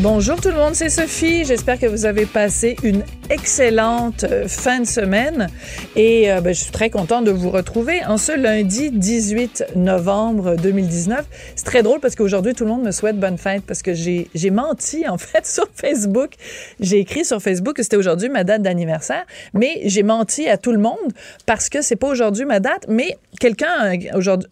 Bonjour tout le monde, c'est Sophie. J'espère que vous avez passé une excellente euh, fin de semaine et euh, ben, je suis très contente de vous retrouver en ce lundi 18 novembre 2019. C'est très drôle parce qu'aujourd'hui tout le monde me souhaite bonne fête parce que j'ai menti en fait sur Facebook. J'ai écrit sur Facebook que c'était aujourd'hui ma date d'anniversaire, mais j'ai menti à tout le monde parce que c'est pas aujourd'hui ma date, mais quelqu'un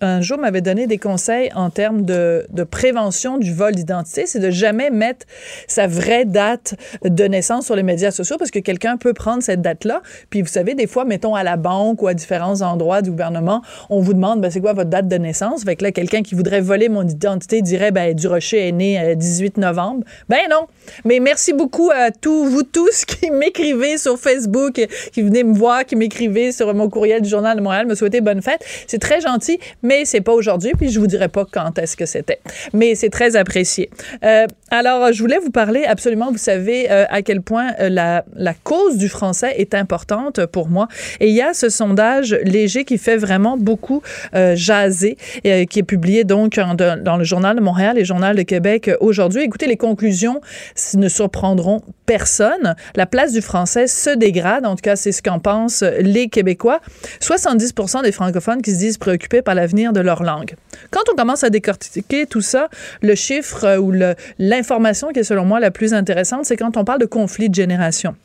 un jour m'avait donné des conseils en termes de, de prévention du vol d'identité, c'est de jamais mettre sa vraie date de naissance sur les médias sociaux parce que quelqu'un peut prendre cette date-là. Puis vous savez, des fois, mettons à la banque ou à différents endroits du gouvernement, on vous demande, ben, c'est quoi votre date de naissance? Fait que là, quelqu'un qui voudrait voler mon identité dirait, ben, Durocher est né le euh, 18 novembre. Ben non. Mais merci beaucoup à tous, vous tous qui m'écrivez sur Facebook, qui venez me voir, qui m'écrivez sur mon courriel du Journal de Montréal, me souhaiter bonne fête. C'est très gentil, mais c'est pas aujourd'hui, puis je vous dirai pas quand est-ce que c'était. Mais c'est très apprécié. Euh, alors, je voulais vous parler absolument, vous savez euh, à quel point euh, la, la cause du français est importante pour moi. Et il y a ce sondage léger qui fait vraiment beaucoup euh, jaser, euh, qui est publié donc dans le Journal de Montréal et le Journal de Québec aujourd'hui. Écoutez, les conclusions ne surprendront personne. La place du français se dégrade, en tout cas, c'est ce qu'en pensent les Québécois. 70% des francophones qui se disent préoccupés par l'avenir de leur langue. Quand on commence à décortiquer tout ça, le chiffre ou l'information qui est selon moi la plus intéressante, c'est quand on parle de conflit de génération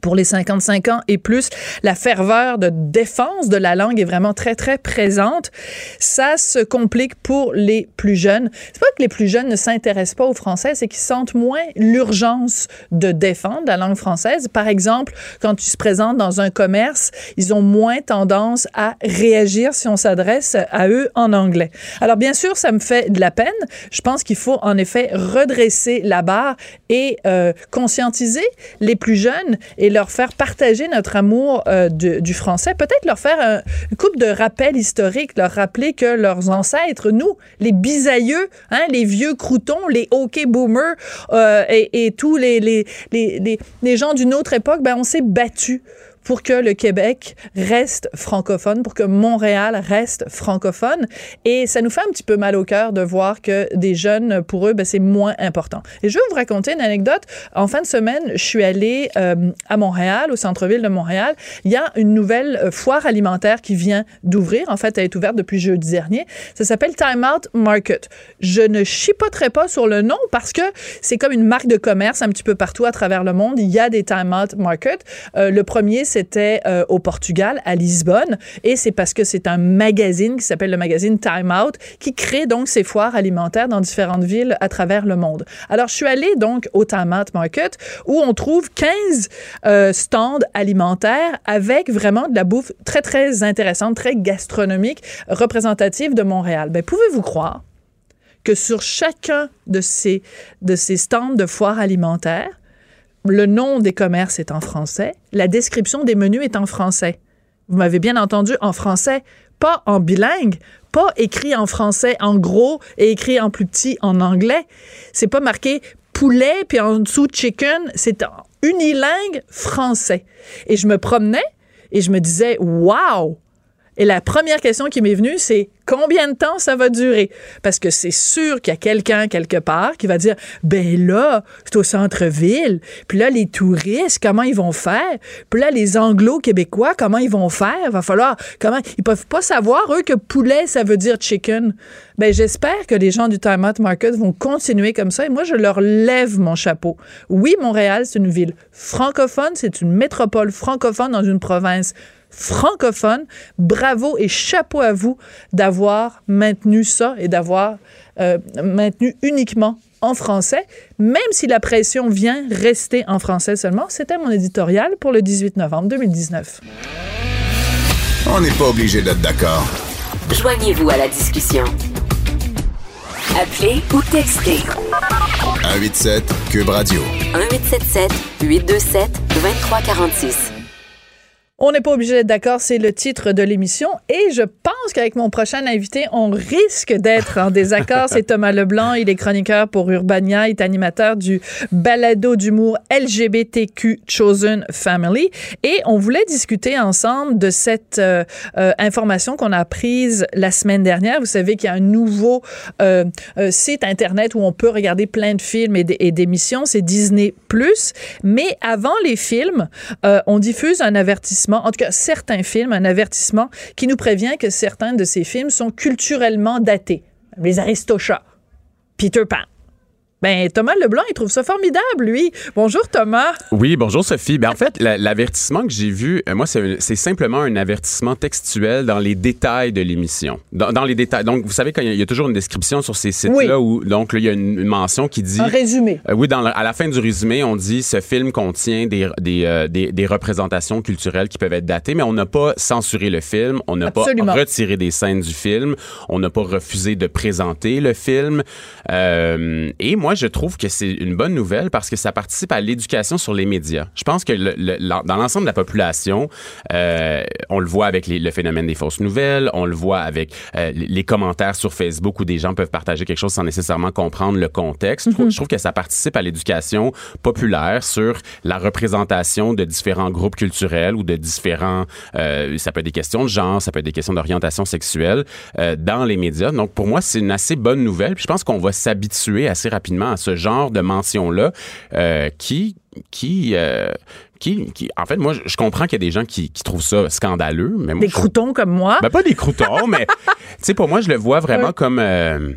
pour les 55 ans et plus, la ferveur de défense de la langue est vraiment très, très présente. Ça se complique pour les plus jeunes. C'est pas que les plus jeunes ne s'intéressent pas au français, c'est qu'ils sentent moins l'urgence de défendre la langue française. Par exemple, quand ils se présentent dans un commerce, ils ont moins tendance à réagir si on s'adresse à eux en anglais. Alors, bien sûr, ça me fait de la peine. Je pense qu'il faut en effet redresser la barre et euh, conscientiser les plus jeunes et leur faire partager notre amour euh, du, français, peut-être leur faire un, une coupe de rappels historiques, leur rappeler que leurs ancêtres, nous, les bisaïeux, hein, les vieux croutons, les OK boomers euh, et, et, tous les, les, les, les, gens d'une autre époque, ben, on s'est battus pour que le Québec reste francophone, pour que Montréal reste francophone. Et ça nous fait un petit peu mal au cœur de voir que des jeunes, pour eux, ben, c'est moins important. Et je vais vous raconter une anecdote. En fin de semaine, je suis allée euh, à Montréal, au centre-ville de Montréal. Il y a une nouvelle foire alimentaire qui vient d'ouvrir. En fait, elle est ouverte depuis jeudi dernier. Ça s'appelle Time Out Market. Je ne chipoterai pas sur le nom parce que c'est comme une marque de commerce un petit peu partout à travers le monde. Il y a des Time Out Market. Euh, le premier, c'était euh, au Portugal, à Lisbonne, et c'est parce que c'est un magazine qui s'appelle le magazine Time Out qui crée donc ces foires alimentaires dans différentes villes à travers le monde. Alors, je suis allée donc au Time Out Market où on trouve 15 euh, stands alimentaires avec vraiment de la bouffe très, très intéressante, très gastronomique, représentative de Montréal. Ben, pouvez-vous croire que sur chacun de ces, de ces stands de foires alimentaires, le nom des commerces est en français, la description des menus est en français. Vous m'avez bien entendu, en français, pas en bilingue, pas écrit en français en gros et écrit en plus petit en anglais. C'est pas marqué poulet puis en dessous chicken, c'est unilingue français. Et je me promenais et je me disais, wow! Et la première question qui m'est venue, c'est combien de temps ça va durer? Parce que c'est sûr qu'il y a quelqu'un quelque part qui va dire, ben là, c'est au centre-ville. Puis là, les touristes, comment ils vont faire? Puis là, les anglo-québécois, comment ils vont faire? Va falloir, comment, ils peuvent pas savoir, eux, que poulet, ça veut dire chicken. Ben, j'espère que les gens du Time Out Market vont continuer comme ça. Et moi, je leur lève mon chapeau. Oui, Montréal, c'est une ville francophone, c'est une métropole francophone dans une province francophone. Bravo et chapeau à vous d'avoir maintenu ça et d'avoir euh, maintenu uniquement en français, même si la pression vient rester en français seulement. C'était mon éditorial pour le 18 novembre 2019. On n'est pas obligé d'être d'accord. Joignez-vous à la discussion. Appelez ou textez 187 Cube Radio. 1877 827 2346. On n'est pas obligé d'être d'accord, c'est le titre de l'émission. Et je pense qu'avec mon prochain invité, on risque d'être en désaccord. C'est Thomas Leblanc, il est chroniqueur pour Urbania, il est animateur du balado d'humour LGBTQ Chosen Family. Et on voulait discuter ensemble de cette euh, euh, information qu'on a prise la semaine dernière. Vous savez qu'il y a un nouveau euh, euh, site Internet où on peut regarder plein de films et d'émissions. C'est Disney+. Mais avant les films, euh, on diffuse un avertissement, en tout cas certains films, un avertissement qui nous prévient que certains de ces films sont culturellement datés. Les Aristochats, Peter Pan. Ben, Thomas Leblanc, il trouve ça formidable, lui. Bonjour, Thomas. Oui, bonjour Sophie. Ben, en fait, la- l'avertissement que j'ai vu, euh, moi, c'est simplement un avertissement textuel dans les détails de l'émission. Dans, dans les détails. Donc, vous savez, quand il y a- il y, a toujours une description sur ces sites-là Oui. où, donc, là, il y a une, une mention qui dit. Un résumé. Euh, oui, dans la- à la fin du résumé, on dit ce film contient des, des, euh, des, des représentations culturelles qui peuvent être datées, mais on n'a pas censuré le film, on n'a pas retiré des scènes du film, on n'a pas refusé de présenter le film. Euh, et moi, je trouve que c'est une bonne nouvelle parce que ça participe à l'éducation sur les médias. Je pense que le- le- l'en- dans l'ensemble de la population, euh, on le voit avec les- le phénomène des fausses nouvelles, on le voit avec euh, les commentaires sur Facebook où des gens peuvent partager quelque chose sans nécessairement comprendre le contexte. Je trouve- Je trouve que ça participe à l'éducation populaire sur la représentation de différents groupes culturels ou de différents... euh, ça peut être des questions de genre, ça peut être des questions d'orientation sexuelle dans les médias. Donc, pour moi, c'est une assez bonne nouvelle. Puis je pense qu'on va s'habituer assez rapidement à ce genre de mention-là euh, qui... qui euh, qui, qui, en fait, moi, je comprends qu'il y a des gens qui, qui trouvent ça scandaleux, mais moi, Des croutons comme moi. ben, pas des croutons, mais tu sais, pour moi, je le vois vraiment comme euh,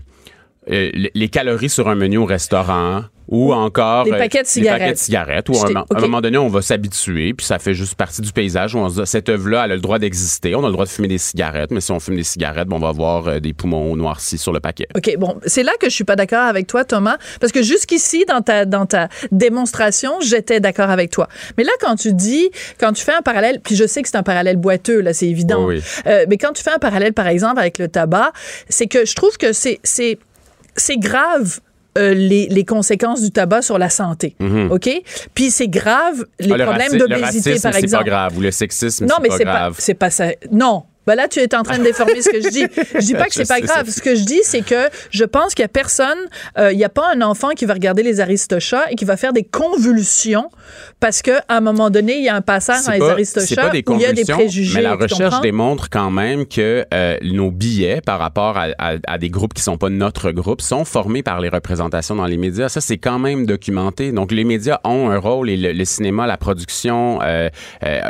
euh, les- les calories sur un menu au restaurant ou encore Les euh, paquets de les cigarettes. paquets de cigarettes où à un, moment- à un OK. moment donné, on va s'habituer, puis ça fait juste partie du paysage où on se dit, cette œuvre-là, elle a le droit d'exister, on a le droit de fumer des cigarettes, mais si on fume des cigarettes, on va avoir euh, des poumons noircis sur le paquet. OK, bon, c'est là que je suis pas d'accord avec toi, Thomas, parce que jusqu'ici, dans ta, dans ta démonstration, j'étais d'accord avec toi. Mais là, quand tu dis, quand tu fais un parallèle, puis je sais que c'est un parallèle boiteux, là, c'est évident, Oui, oui. Euh, mais quand tu fais un parallèle, par exemple, avec le tabac, c'est que je trouve que c'est, c'est, c'est grave. euh, les, les conséquences du tabac sur la santé. OK? Puis c'est grave les Ah, le problèmes d'obésité, par c'est exemple. pas grave, ou le sexisme, Non, c'est mais pas c'est pas, grave. c'est pas ça. Non. Ben là, tu es en train de déformer ce que je dis. Je dis pas que c'est pas grave. Ce que je dis, c'est que je pense qu'il y a personne, euh, il y a pas un enfant qui va regarder les Aristochats et qui va faire des convulsions parce que à un moment donné, il y a un passage dans les Aristochats où il y a des préjugés. Mais la recherche démontre quand même que euh, nos billets par rapport à, à- à des groupes qui sont pas notre groupe sont formés par les représentations dans les médias. Ça, c'est quand même documenté. Donc, les médias ont un rôle et le, le cinéma, la production, euh,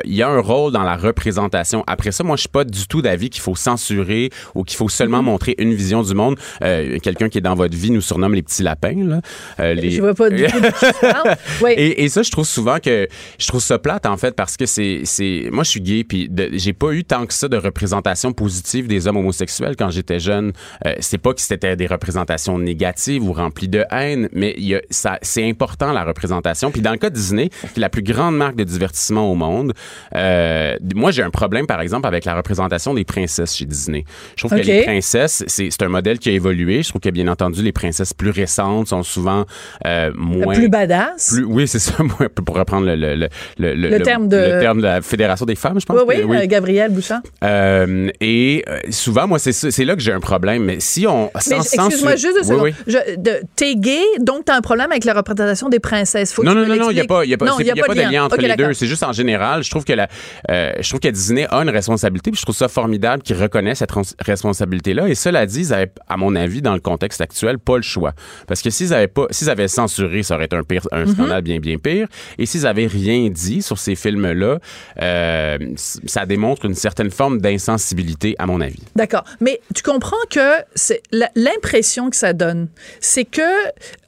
il y a un rôle dans la représentation. Après ça, moi, je suis pas du tout d'avis qu'il faut censurer ou qu'il faut seulement Mm-hmm. montrer une vision du monde. Euh, Quelqu'un qui est dans votre vie nous surnomme les petits lapins. Là. Euh, les... Je vois pas du tout de qui tu parles. Oui. Et, et ça, je trouve souvent que je trouve ça plate en fait parce que c'est moi je suis gay puis j'ai pas eu tant que ça de représentation positive des hommes homosexuels quand j'étais jeune. Euh, c'est pas que c'était des représentations négatives ou remplies de haine, mais y a ça c'est important la représentation. Puis dans le cas de Disney, qui est la plus grande marque de divertissement au monde, euh, moi j'ai un problème par exemple avec la représentation des princesses chez Disney. Je trouve que les princesses c'est un modèle qui a évolué. Je trouve que bien entendu les princesses plus récentes sont souvent euh, moins plus badass. plus- oui, c'est ça, pour reprendre le, le, le, le, terme de- le terme de la Fédération des femmes, je pense. oui, que- oui, euh, Gabriel Bouchard. Euh, et euh, souvent, moi, c'est là que j'ai un problème. Mais si on. Excuse-moi juste deux Oui, secondes. oui. T'es gay, donc t'as un problème avec la représentation des princesses. Faut Non, non, non, non, il n'y a pas, y a pas, Non, y a pas de lien entre les deux. C'est juste en général, je trouve que la, euh, je trouve que Disney a une responsabilité, puis je trouve ça formidable qu'ils reconnaissent cette res- responsabilité-là. Et cela dit, ils avaient, à mon avis, dans le contexte actuel, pas le choix. Parce que s'ils avaient pas, s'ils avaient censuré, ça aurait été un pire, un Mm-hmm. scandale bien, bien pire. Et s'ils avaient rien dit sur ces films-là, euh, ça démontre une certaine forme d'insensibilité, à mon avis. D'accord. Mais tu comprends que c'est l'impression que ça donne, c'est que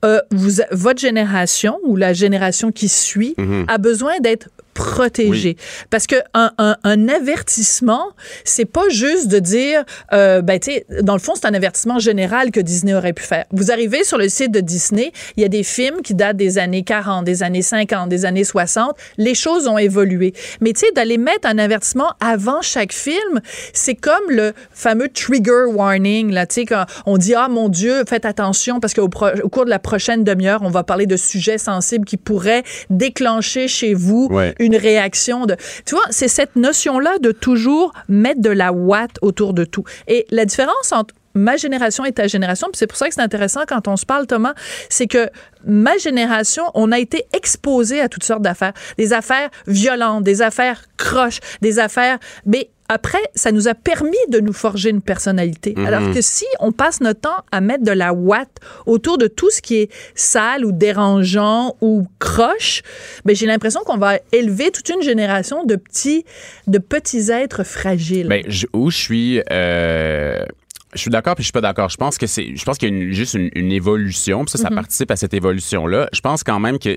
euh, vous, votre génération ou la génération qui suit Mhm. a besoin d'être protéger. Parce que un, un, un avertissement, c'est pas juste de dire, euh, ben, tu sais, dans le fond, c'est un avertissement général que Disney aurait pu faire. Vous arrivez sur le site de Disney, il y a des films qui datent des années 40, des années 50, des années 60. Les choses ont évolué. Mais tu sais, d'aller mettre un avertissement avant chaque film, c'est comme le fameux trigger warning, là, tu sais, quand on dit, ah, mon Dieu, faites attention parce qu'au au cours de la prochaine demi-heure, on va parler de sujets sensibles qui pourraient déclencher chez vous Ouais. une réaction de. Tu vois, c'est cette notion-là de toujours mettre de la ouate autour de tout. Et la différence entre ma génération et ta génération, puis c'est pour ça que c'est intéressant quand on se parle, Thomas, c'est que ma génération, on a été exposé à toutes sortes d'affaires. Des affaires violentes, des affaires croches, des affaires... Mais après, ça nous a permis de nous forger une personnalité. Alors que si on passe notre temps à mettre de la ouate autour de tout ce qui est sale ou dérangeant ou croche, ben j'ai l'impression qu'on va élever toute une génération de petits, de petits êtres fragiles. Ben, je- où je suis. euh, je suis d'accord puis je suis pas d'accord. Je pense que c'est, je pense qu'il y a une- juste une, une évolution. Puis ça, ça Mhm. participe à cette évolution-là. Je pense quand même que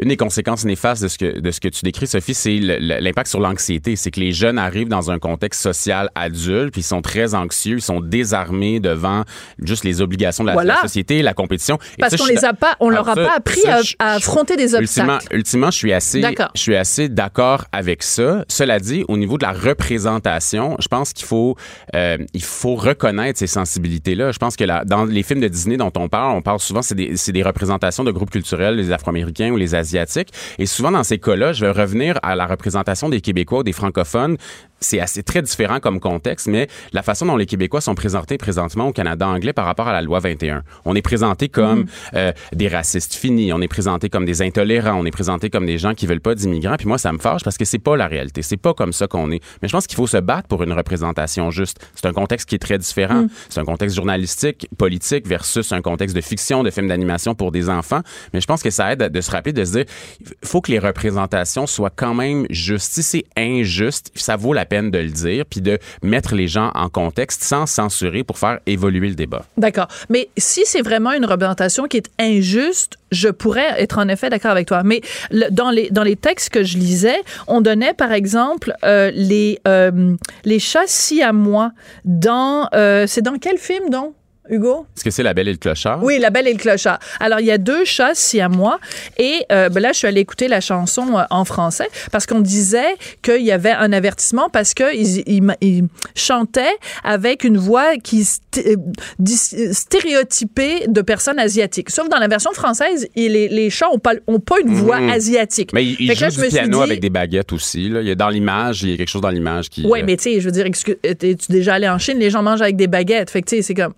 une des conséquences néfastes de ce que de ce que tu décris, Sophie, c'est l'impact sur l'anxiété. C'est que les jeunes arrivent dans un contexte social adulte, puis ils sont très anxieux, ils sont désarmés devant juste les obligations de la, Voilà. la société, la compétition. Et Parce qu'on les a pas, on Ah, leur a ça- pas appris ça, à, je- à je- affronter des Ultimement, obstacles. ultimement, je suis assez, D'accord. je suis assez d'accord avec ça. Cela dit, au niveau de la représentation, je pense qu'il faut, euh, il faut reconnaître ces sensibilités-là. Je pense que la- dans les films de Disney dont on parle, on parle souvent, c'est des, des représentations de groupes culturels, les Afro-Américains ou les Asiatiques. Et souvent, dans ces cas-là, je vais revenir à la représentation des Québécois ou des francophones. C'est assez très différent comme contexte, mais la façon dont les Québécois sont présentés présentement au Canada anglais par rapport à la loi 21. On est présenté comme euh, des racistes finis, on est présenté comme des intolérants, on est présenté comme des gens qui veulent pas d'immigrants. Puis moi, ça me fâche parce que c'est pas la réalité, c'est pas comme ça qu'on est. Mais je pense qu'il faut se battre pour une représentation juste. C'est un contexte qui est très différent. C'est un contexte journalistique, politique versus un contexte de fiction, de film d'animation pour des enfants. Mais je pense que ça aide de se rappeler de se dire, il faut que les représentations soient quand même justes. Si c'est injuste, ça vaut la peine de le dire, puis de mettre les gens en contexte sans censurer pour faire évoluer le débat. D'accord. Mais si c'est vraiment une représentation qui est injuste, je pourrais être en effet d'accord avec toi. Mais dans, les, dans les textes que je lisais, on donnait par exemple euh, les, euh, les chats siamois dans. euh, c'est dans quel film donc? Hugo? Est-ce que c'est La Belle et le Clochard? Oui, La Belle et le Clochard. Alors, il y a deux chats siamois et euh, ben là, je suis allée écouter la chanson euh, en français parce qu'on disait qu'il y avait un avertissement parce qu'ils ils, ils chantaient avec une voix qui euh, stéréotypée de personnes asiatiques. Sauf dans la version française, les, les chats ont pas, ont pas une voix Mhm. asiatique. Mais il, il Fait que joue là, je du piano dit- avec des baguettes aussi. Là. Il y a dans l'image, il y a quelque chose dans l'image qui. Oui, mais tu sais, je veux dire, excuse- es-tu déjà allé en Chine? Les gens mangent avec des baguettes. Fait que tu sais, c'est comme.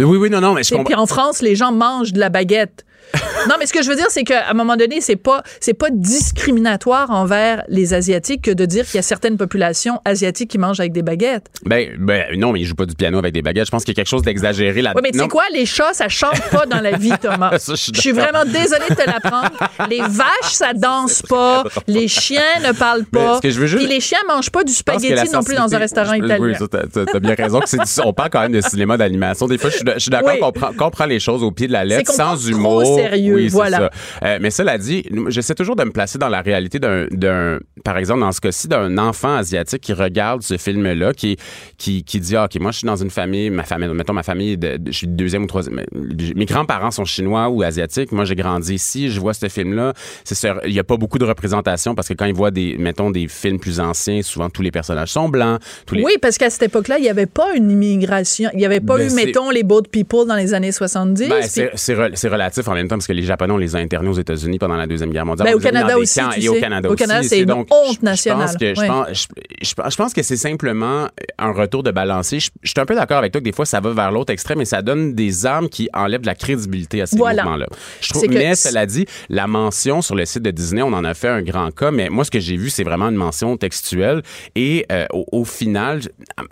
Oui, oui, non, non, mais je Et comprends. puis en France, les gens mangent de la baguette. non, mais ce que je veux dire, c'est qu'à un moment donné, c'est pas c'est pas discriminatoire envers les asiatiques que de dire qu'il y a certaines populations asiatiques qui mangent avec des baguettes. Ben, ben, non, mais il joue pas du piano avec des baguettes. Je pense qu'il y a quelque chose d'exagéré là Oui, mais tu sais quoi, les chats, ça chante pas dans la vie, Thomas. Ça, je suis je suis d'accord. vraiment désolée de te l'apprendre. Les vaches, ça danse pas. Les chiens ne parlent pas. que je veux juste- Puis les chiens mangent pas du spaghetti non plus dans un restaurant je- italien. Oui, t'as- bien raison. que c'est du- on parle quand même de cinéma d'animation. Des fois, je suis, d'accord Oui. qu'on prend, prend les choses au pied de la lettre, sans humour. Sérieux, Oui, voilà. ça. Euh, mais cela dit, j'essaie toujours de me placer dans la réalité d'un, par exemple, dans ce cas-ci, d'un enfant asiatique qui regarde ce film-là, qui, qui, qui dit, ah, OK, moi, je suis dans une famille, ma famille, mettons ma famille, de, je suis deuxième ou troisième. Mes grands-parents sont chinois ou asiatiques. Moi, j'ai grandi ici, je vois ce film-là. C'est sûr, il n'y a pas beaucoup de représentation parce que quand ils voient des, mettons, des films plus anciens, souvent tous les personnages sont blancs. Tous les, Oui, parce qu'à cette époque-là, il n'y avait pas une immigration. Il n'y avait pas Ben, eu, mettons, les boat people dans les années 70. Ben, c'est, re- c'est relatif en même temps parce que les Japonais, on les a internés aux États-Unis pendant la Deuxième Guerre mondiale. Ben, au Canada aussi, tu et au sais. Canada Au aussi. Canada, c'est sais. une Donc, honte nationale. Je pense que, je Ouais. pense, je, je pense- je pense que c'est simplement un retour de balancier. Je, je suis un peu d'accord avec toi que des fois, ça va vers l'autre extrême et ça donne des armes qui enlèvent de la crédibilité à ces Voilà. mouvements-là. Je trouve, que- mais cela dit, la mention sur le site de Disney, on en a fait un grand cas, mais moi, ce que j'ai vu, c'est vraiment une mention textuelle et euh, au, au final,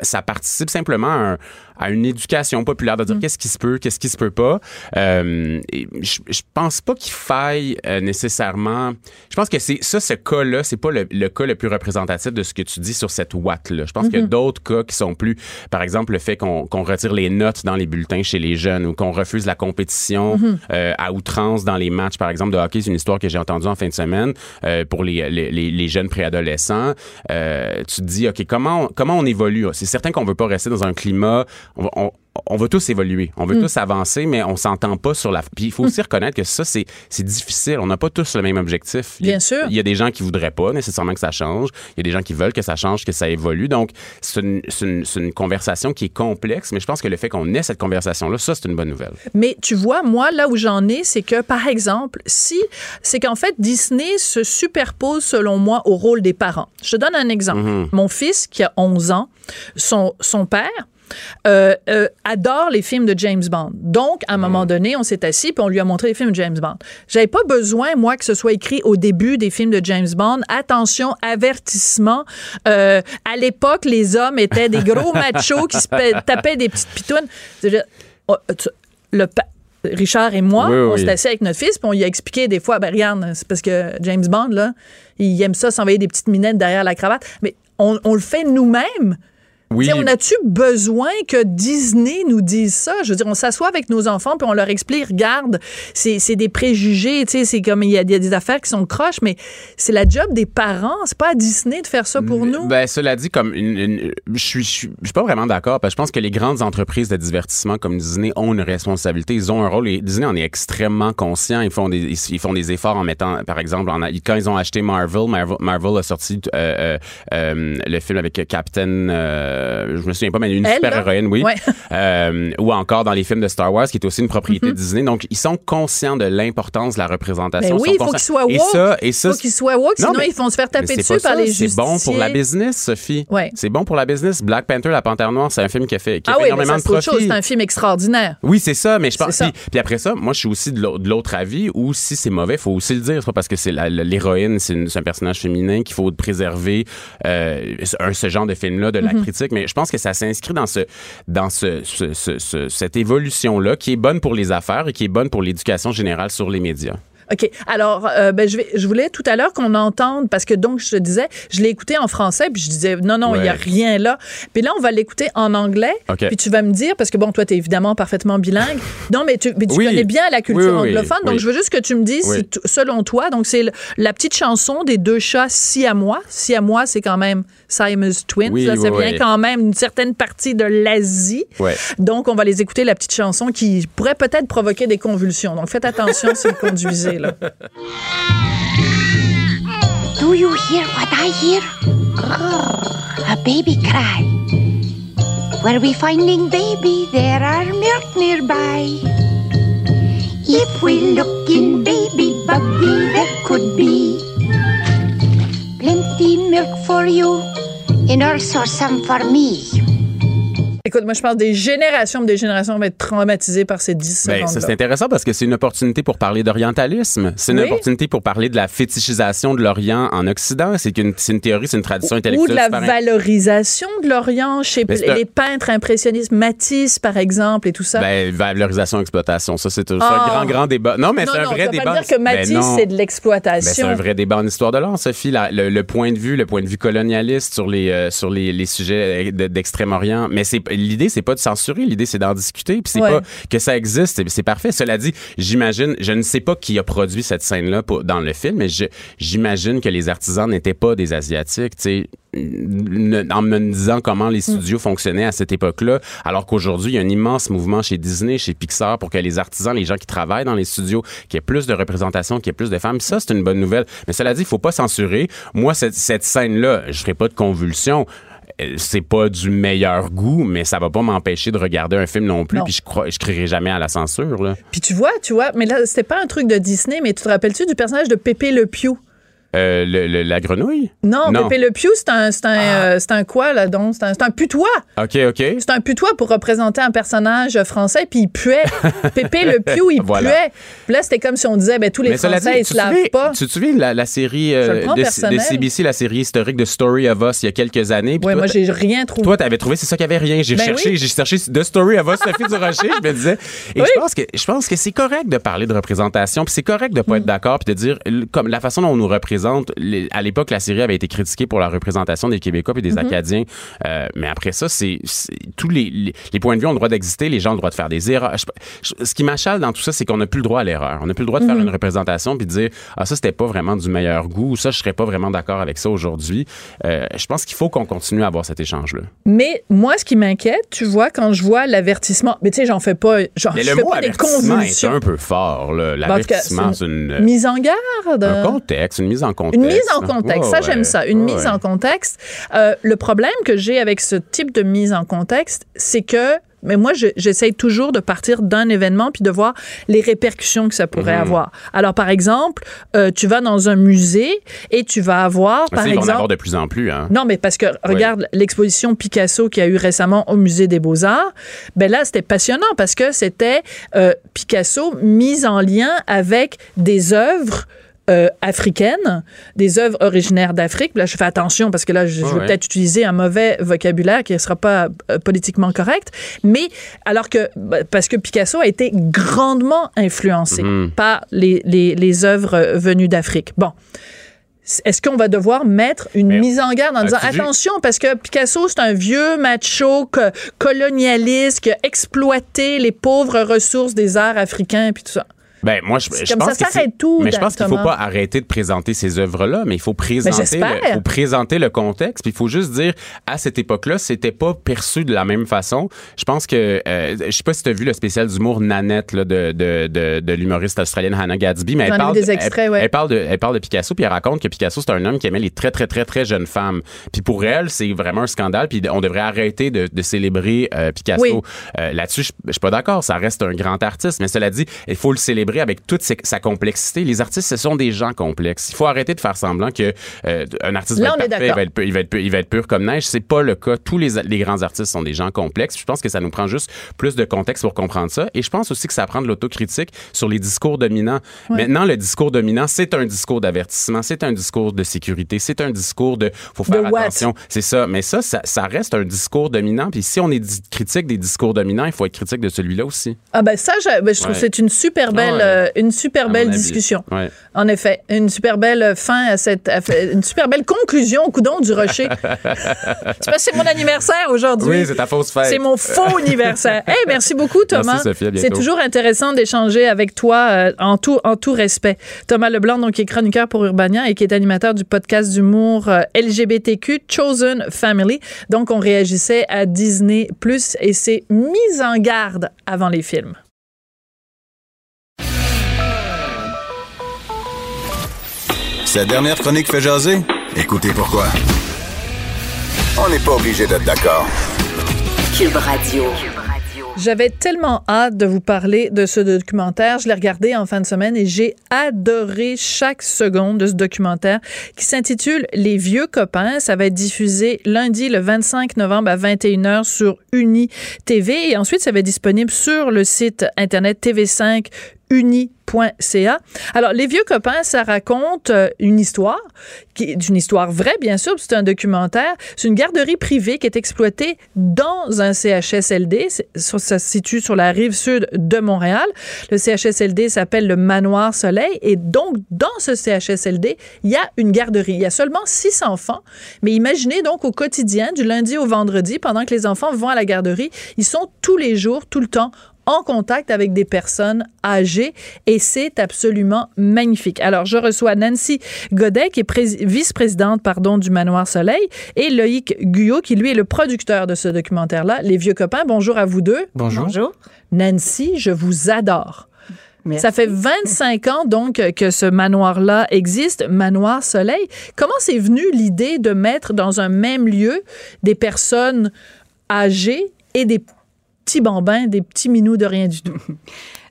ça participe simplement à un, à une éducation populaire de dire qu'est-ce qui se peut, qu'est-ce qui se peut pas. Euh, je, je pense pas qu'il faille euh, nécessairement. Je pense que c'est ça, ce cas-là, c'est pas le, le cas le plus représentatif de ce que tu dis sur cette ouate-là. Je pense qu'il y a d'autres cas qui sont plus, par exemple, le fait qu'on qu'on retire les notes dans les bulletins chez les jeunes ou qu'on refuse la compétition euh, à outrance dans les matchs, par exemple, de hockey. C'est une histoire que j'ai entendue en fin de semaine euh, pour les, les, les- les jeunes préadolescents. Euh, tu te dis, OK, comment on, comment on évolue? C'est certain qu'on veut pas rester dans un climat... On, va- on, on veut tous évoluer, on Mm. veut tous avancer, mais on s'entend pas sur la. Puis il faut aussi reconnaître que ça, c'est c'est difficile. On n'a pas tous le même objectif. Il Bien sûr. Il y a des gens qui voudraient pas nécessairement que ça change. Il y a des gens qui veulent que ça change, que ça évolue. Donc, c'est une, c'est une- c'est une conversation qui est complexe, mais je pense que le fait qu'on ait cette conversation-là, ça, c'est une bonne nouvelle. Mais tu vois, moi, là où j'en ai, c'est que, par exemple, si, c'est qu'en fait, Disney se superpose, selon moi, au rôle des parents. Je te donne un exemple. Mm-hmm. Mon fils, qui a 11 ans, son, son père, euh, euh, adore les films de James Bond. Donc, à un Mm-hmm. moment donné, on s'est assis puis on lui a montré les films de James Bond. J'avais pas besoin, moi, que ce soit écrit au début des films de James Bond. Attention, avertissement. Euh, à l'époque, les hommes étaient des gros machos qui se tapaient des petites pitounes. Oh, le Richard et moi, Oui, oui, on s'est assis avec notre fils, puis on lui a expliqué des fois, ben regarde, c'est parce que James Bond, là, il aime ça s'envoyer des petites minettes derrière la cravate. Mais on, on le fait nous-mêmes. Oui. On a-tu besoin que Disney nous dise ça? Je veux dire, on s'assoit avec nos enfants puis on leur explique, regarde, c'est des préjugés, tu sais, c'est comme il y, a, il y a des affaires qui sont croches, mais c'est la job des parents. C'est pas à Disney de faire ça pour nous. Ben, cela dit, comme une, une- je suis, je suis, pas vraiment d'accord parce que je pense que les grandes entreprises de divertissement comme Disney ont une responsabilité, ils ont un rôle et Disney en est extrêmement conscient. Ils font des, ils, ils font des efforts en mettant, par exemple, en, quand ils ont acheté Marvel, Marvel, Marvel a sorti euh, euh, euh, le film avec Captain, euh, je me souviens pas, mais une Elle, super là? héroïne, oui. Ouais. Euh, ou encore dans les films de Star Wars, qui est aussi une propriété Mm-hmm. de Disney. Donc, ils sont conscients de l'importance de la représentation. Ben Ils oui, sont il faut qu'ils soient woke. Et ça, et ça, faut qu'ils soient woke, Non, sinon mais- ils vont se faire taper c'est dessus par les C'est justiciers. bon pour la business, Sophie. Ouais. C'est bon pour la business. Black Panther, La Panthère Noire, c'est un film qui a fait, qui a Ah fait oui, mais énormément ça, de c'est profit. C'est un film extraordinaire. Oui, c'est ça, mais je pense. C'est. Puis, puis après ça, moi, je suis aussi de l'au- de l'autre avis où si c'est mauvais, faut aussi le dire. C'est pas parce que c'est l'héroïne, c'est c'est un personnage féminin qu'il faut préserver euh, un, ce genre de film-là de Mm-hmm. la critique. Mais je pense que ça s'inscrit dans ce, dans ce, ce- ce- ce- cette évolution-là qui est bonne pour les affaires et qui est bonne pour l'éducation générale sur les médias. OK. Alors, euh, ben, je, vais, je voulais tout à l'heure qu'on entende, parce que donc, je te disais, je l'ai écouté en français, puis je disais, non, non, il n'y a Ouais. rien là. Puis là, on va l'écouter en anglais, OK. puis tu vas me dire, parce que bon, toi, tu es évidemment parfaitement bilingue. Non, mais tu, mais tu Oui. connais bien la culture Oui, oui, oui. anglophone, donc je veux juste que tu me dises, si selon toi, donc c'est la petite chanson des deux chats siamois. Siamois, c'est quand même Siamese Twins. Ça vient quand même d'une certaine partie de l'Asie. Ouais. Donc, on va les écouter, la petite chanson qui pourrait peut-être provoquer des convulsions. Donc, faites attention si vous conduisez, Do you hear what I hear? A baby cry. Where we finding baby, there are milk nearby. If we look in baby buggy, there could be plenty milk for you and also some for me. Écoute, moi, je pense des générations, des générations vont être traumatisées par ces 10 Ben, secondes. c'est intéressant parce que c'est une opportunité pour parler d'orientalisme. C'est une Oui. opportunité pour parler de la fétichisation de l'Orient en Occident. C'est une, théorie, c'est une tradition Ou intellectuelle. de la valorisation de l'Orient chez Ben, les peintres impressionnistes, Matisse, par exemple, et tout ça. Ben, valorisation, exploitation. Ça, c'est un Ah. grand, grand débat. Non, mais c'est un non, vrai débat. pas dire que Ben Matisse, c'est de Ben, l'exploitation. c'est un vrai débat en histoire de l'art, Sophie. La- le, le point de vue, le point de vue colonialiste sur les euh, sur les, les sujets de- d'Extrême-Orient. Mais c'est l'idée, c'est pas de censurer. L'idée, c'est d'en discuter. Puis c'est Ouais. pas que ça existe. c'est- C'est parfait. Cela dit, j'imagine, je ne sais pas qui a produit cette scène-là dans le film, mais j'imagine que les artisans n'étaient pas des asiatiques. Tu sais, ne- en me disant comment les studios fonctionnaient à cette époque-là, alors qu'aujourd'hui, il y a un immense mouvement chez Disney, chez Pixar, pour que les artisans, les gens qui travaillent dans les studios, qu'il y ait plus de représentation, qu'il y ait plus de femmes. Ça, c'est une bonne nouvelle. Mais cela dit, il faut pas censurer. Moi, cette, cette scène-là, je ferai pas de convulsion. Euh, C'est pas du meilleur goût, mais ça va pas m'empêcher de regarder un film non plus. Puis je crois, je crierai jamais à la censure. Puis tu vois, tu vois, mais là, c'était pas un truc de Disney, mais tu te rappelles-tu du personnage de Pépé Le Pew? Euh, le- le- la grenouille? Non, Non. Pépé Le Pew, c'est un, c'est un, Ah. euh, c'est un quoi, là, donc? C'est un, c'est un putois. OK, OK. C'est un putois pour représenter un personnage français, puis il puait. Pépé Le Pew, il Voilà. puait. Puis là, c'était comme si on disait, ben, tous les Mais Français, dit, ils se lavent souviens- pas. Tu te souviens de la, la série euh, de. CBC, la série historique de Story of Us il y a quelques années? Toi, moi, j'ai rien trouvé. Toi, t'avais trouvé, c'est ça qu'il y avait rien. J'ai Ben cherché, oui. j'ai cherché The Story of Us, Sophie Durocher, je me disais. Et Oui. je pense que, je pense que c'est correct de parler de représentation, puis c'est correct de pas Mm. être d'accord, puis de dire, comme la façon dont on nous représente, les- à l'époque, la série avait été critiquée pour la représentation des Québécois et des Mm-hmm. Acadiens. Euh, mais après ça, c'est, c'est- tous les, les, les points de vue ont le droit d'exister, les gens ont le droit de faire des erreurs. Je- je- ce qui m'achale dans tout ça, c'est qu'on n'a plus le droit à l'erreur. On n'a plus le droit de faire Mm-hmm. une représentation puis de dire, ah, ça, c'était pas vraiment du meilleur goût, ou ça, je serais pas vraiment d'accord avec ça aujourd'hui. Euh, je pense qu'il faut qu'on continue à avoir cet échange-là. Mais moi, ce qui m'inquiète, tu vois, quand je vois l'avertissement, mais tu sais, j'en fais pas, genre, Mais je le fais mot pas des avertissement est convulsions. un peu fort. là. L'avertissement, c'est c'est une, Mise en garde. un contexte, une mise en contexte. Une mise en contexte, ça ouais. j'aime ça, une mise ouais. en contexte. Euh, le problème que j'ai avec ce type de mise en contexte, c'est que mais moi, je- j'essaye toujours de partir d'un événement puis de voir les répercussions que ça pourrait Mhm. avoir. Alors, par exemple, euh, tu vas dans un musée et tu vas avoir, Mais par en exemple, avoir de plus en plus. Hein. non, mais parce que regarde l'exposition Picasso qu'il y a eu récemment au musée des Beaux-Arts. Ben là, c'était passionnant parce que c'était euh, Picasso mis en lien avec des œuvres. Euh, africaines, des œuvres originaires d'Afrique. Là, je fais attention parce que là, je, vais ouais. peut-être utiliser un mauvais vocabulaire qui ne sera pas euh, politiquement correct. Mais alors que, bah, parce que Picasso a été grandement influencé Mhm. par les, les, les œuvres euh, venues d'Afrique. Bon. Est-ce qu'on va devoir mettre une Mais mise en garde en disant attention parce que Picasso c'est un vieux macho co- colonialiste qui a exploité les pauvres ressources des arts africains puis tout ça. Ben, moi, je, je comme pense ça que s'arrête tout, Mais je pense qu'il faut pas arrêter de présenter ces œuvres-là, mais il faut présenter, le, faut présenter le contexte, puis il faut juste dire, à cette époque-là, c'était pas perçu de la même façon. Je pense que, euh, je sais pas si tu as vu le spécial d'humour Nanette là, de, de, de, de l'humoriste australienne Hannah Gadsby, mais elle parle, des de- extraits, elle, ouais. elle parle de, elle parle de Picasso, puis elle raconte que Picasso, c'est un homme qui aimait les très, très, très, très jeunes femmes. Puis pour elle, c'est vraiment un scandale, puis on devrait arrêter de, de célébrer euh, Picasso. Oui. Euh, Là-dessus, je je suis pas d'accord. Ça reste un grand artiste. Mais cela dit, il faut le célébrer avec toute sa complexité. Les artistes, ce sont des gens complexes. Il faut arrêter de faire semblant que euh, un artiste Là, va être parfait, il va être, pu- il, va être, pu- il va être pur comme neige. C'est pas le cas. Tous les, les grands artistes sont des gens complexes. Je pense que ça nous prend juste plus de contexte pour comprendre ça. Et je pense aussi que ça prend de l'autocritique sur les discours dominants. Maintenant, le discours dominant, c'est un discours d'avertissement, c'est un discours de sécurité, c'est un discours de faut faire De attention. C'est ça. Mais ça, ça, ça reste un discours dominant. Puis si on est critique des discours dominants, il faut être critique de celui-là aussi. Ah ben ça, je, ben, je trouve Ouais. que c'est une super belle, Euh, une super belle discussion. Ouais. En effet, une super belle fin à cette, à une super belle conclusion au coudon du rocher. c'est mon anniversaire aujourd'hui. Oui, c'est ta fausse fête. C'est mon faux anniversaire. Hey, merci beaucoup, Thomas. C'est toujours intéressant d'échanger avec toi euh, en, tout, en tout respect. Thomas Leblanc, donc, qui est chroniqueur pour Urbania et qui est animateur du podcast d'humour euh, LGBTQ Chosen Family. Donc, on réagissait à Disney Plus et c'est mise en garde avant les films. Sa dernière chronique fait jaser? Écoutez pourquoi. On n'est pas obligé d'être d'accord. Cube Radio. J'avais tellement hâte de vous parler de ce documentaire. Je l'ai regardé en fin de semaine et j'ai adoré chaque seconde de ce documentaire qui s'intitule Les vieux copains. Ça va être diffusé lundi le 25 novembre à 21h sur Uni TV et ensuite ça va être disponible sur le site internet TV5 uni.ca. Alors, Les Vieux Copains, ça raconte euh, une histoire, qui est une histoire vraie, bien sûr, c'est un documentaire. C'est une garderie privée qui est exploitée dans un CHSLD. Ça se situe sur la rive sud de Montréal. Le CHSLD s'appelle le Manoir Soleil. Et donc, dans ce CHSLD, il y a une garderie. Il y a seulement six enfants. Mais imaginez donc au quotidien, du lundi au vendredi, pendant que les enfants vont à la garderie, ils sont tous les jours, tout le temps, en contact avec des personnes âgées et c'est absolument magnifique. Alors, je reçois Nancy Godet, qui est prés- vice-présidente pardon, du Manoir Soleil, et Loïc Guyot, qui lui est le producteur de ce documentaire-là, Les Vieux Copains. Bonjour à vous deux. Bonjour. Nancy, je vous adore. Merci. Ça fait 25 ans donc que ce manoir-là existe, Manoir Soleil. Comment c'est venu l'idée de mettre dans un même lieu des personnes âgées et des petits bambins, des petits minous de rien du tout?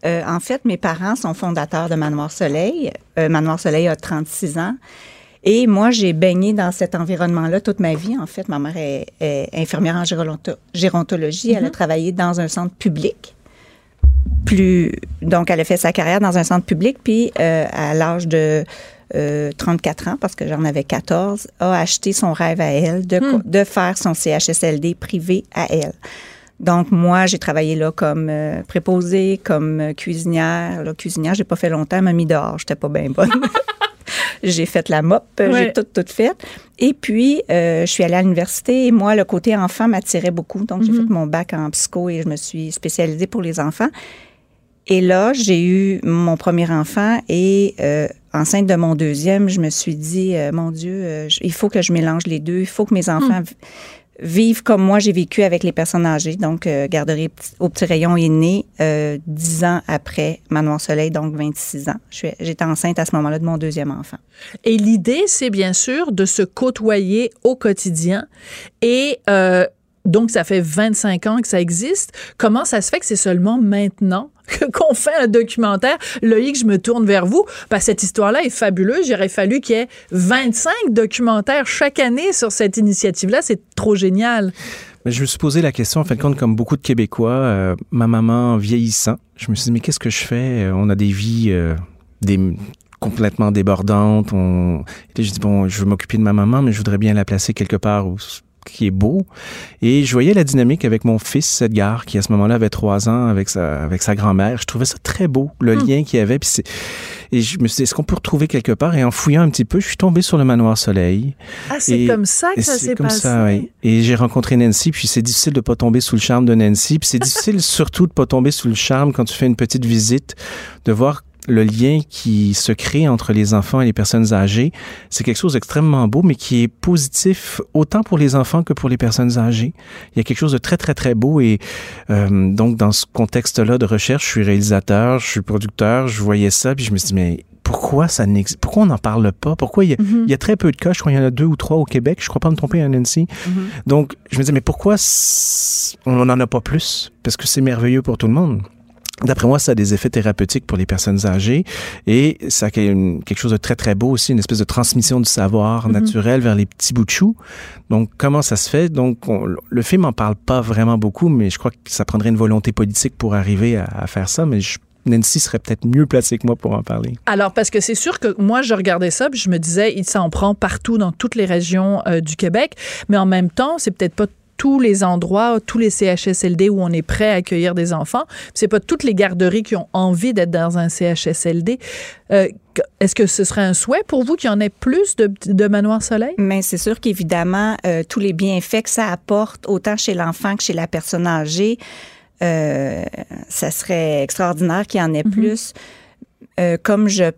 Euh, en fait, mes parents sont fondateurs de Manoir Soleil. Euh, Manoir Soleil a 36 ans. Et moi, j'ai baigné dans cet environnement-là toute ma vie. En fait, ma mère est, est infirmière en géronto- gérontologie. Elle a travaillé dans un centre public. Plus, donc, elle a fait sa carrière dans un centre public. Puis, euh, à l'âge de euh, 34 ans, parce que j'en avais 14, a acheté son rêve à elle de, de faire son CHSLD privé à elle. Donc, moi, j'ai travaillé là comme euh, préposée, comme euh, cuisinière. Là, cuisinière, j'ai pas fait longtemps, elle m'a mis dehors. J'étais pas bien bonne. j'ai fait la mop, Ouais. j'ai tout, tout fait. Et puis, euh, je suis allée à l'université et moi, le côté enfant m'attirait beaucoup. Donc, j'ai fait mon bac en psycho et je me suis spécialisée pour les enfants. Et là, j'ai eu mon premier enfant et euh, enceinte de mon deuxième, je me suis dit, euh, mon Dieu, euh, je- il faut que je mélange les deux. Il faut que mes enfants v- vivent comme moi j'ai vécu avec les personnes âgées. Donc, euh, garderie au petit rayon est née euh, dix ans après Manoir Soleil, donc 26 ans. J'étais enceinte à ce moment-là de mon deuxième enfant. Et l'idée, c'est bien sûr de se côtoyer au quotidien. Et euh, donc, ça fait 25 ans que ça existe. Comment ça se fait que c'est seulement maintenant qu'on fait un documentaire? Loïc, je me tourne vers vous. Que cette histoire-là est fabuleuse. Il aurait fallu qu'il y ait 25 documentaires chaque année sur cette initiative-là. C'est trop génial. Mais je me suis posé la question, en fin de compte, comme beaucoup de Québécois, euh, ma maman vieillissant, je me suis dit, mais qu'est-ce que je fais? Euh, On a des vies euh, complètement débordantes. On... Et là, je dis, bon, je veux m'occuper de ma maman, mais je voudrais bien la placer quelque part où qui est beau. Et je voyais la dynamique avec mon fils Edgar, qui à ce moment-là avait trois ans, avec sa, avec sa grand-mère. Je trouvais ça très beau, le lien qu'il y avait. Puis et je me suis dit, est-ce qu'on peut retrouver quelque part? Et en fouillant un petit peu, je suis tombé sur le manoir Soleil. Ah, c'est comme ça que ça s'est passé. ça, oui. Et j'ai rencontré Nancy, puis c'est difficile de pas tomber sous le charme de Nancy. Puis c'est difficile surtout de pas tomber sous le charme quand tu fais une petite visite, de voir le lien qui se crée entre les enfants et les personnes âgées. C'est quelque chose d'extrêmement beau, mais qui est positif autant pour les enfants que pour les personnes âgées. Il y a quelque chose de très, très, très beau. Et euh, donc, dans ce contexte-là de recherche, je suis réalisateur, je suis producteur, je voyais ça, puis je me suis dit, mais pourquoi ça n'existe pourquoi on n'en parle pas? Pourquoi il y, a, il y a très peu de cas? Je crois qu'il y en a deux ou trois au Québec je crois pas me tromper hein, Nancy donc je me disais mais pourquoi on n'en a pas plus? Parce que c'est merveilleux pour tout le monde D'après moi, ça a des effets thérapeutiques pour les personnes âgées et ça a quelque chose de très, très beau aussi, une espèce de transmission du savoir naturel vers les petits bouts de chou. Donc, comment ça se fait? Donc, on- le film en parle pas vraiment beaucoup, mais je crois que ça prendrait une volonté politique pour arriver à, à faire ça, mais je- Nancy serait peut-être mieux placée que moi pour en parler. Alors, parce que c'est sûr que moi, je regardais ça, puis je me disais, il s'en prend partout dans toutes les régions euh, du Québec, mais en même temps, c'est peut-être pas tous les endroits, tous les CHSLD où on est prêt à accueillir des enfants. C'est pas toutes les garderies qui ont envie d'être dans un CHSLD. Euh, Est-ce que ce serait un souhait pour vous qu'il y en ait plus de, de Manoir Soleil? Mais c'est sûr qu'évidemment, euh, tous les bienfaits que ça apporte, autant chez l'enfant que chez la personne âgée, euh, ça serait extraordinaire qu'il y en ait plus. Euh, comme je,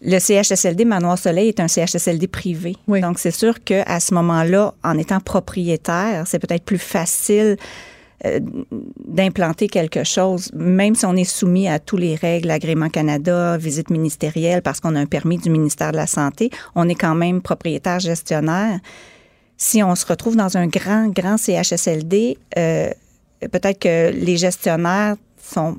le CHSLD Manoir Soleil est un CHSLD privé. Oui. Donc, c'est sûr qu'à ce moment-là, en étant propriétaire, c'est peut-être plus facile euh, d'implanter quelque chose, même si on est soumis à tous les règles, agrément Canada, visite ministérielle, parce qu'on a un permis du ministère de la Santé, on est quand même propriétaire gestionnaire. Si on se retrouve dans un grand, grand CHSLD, euh, peut-être que les gestionnaires sont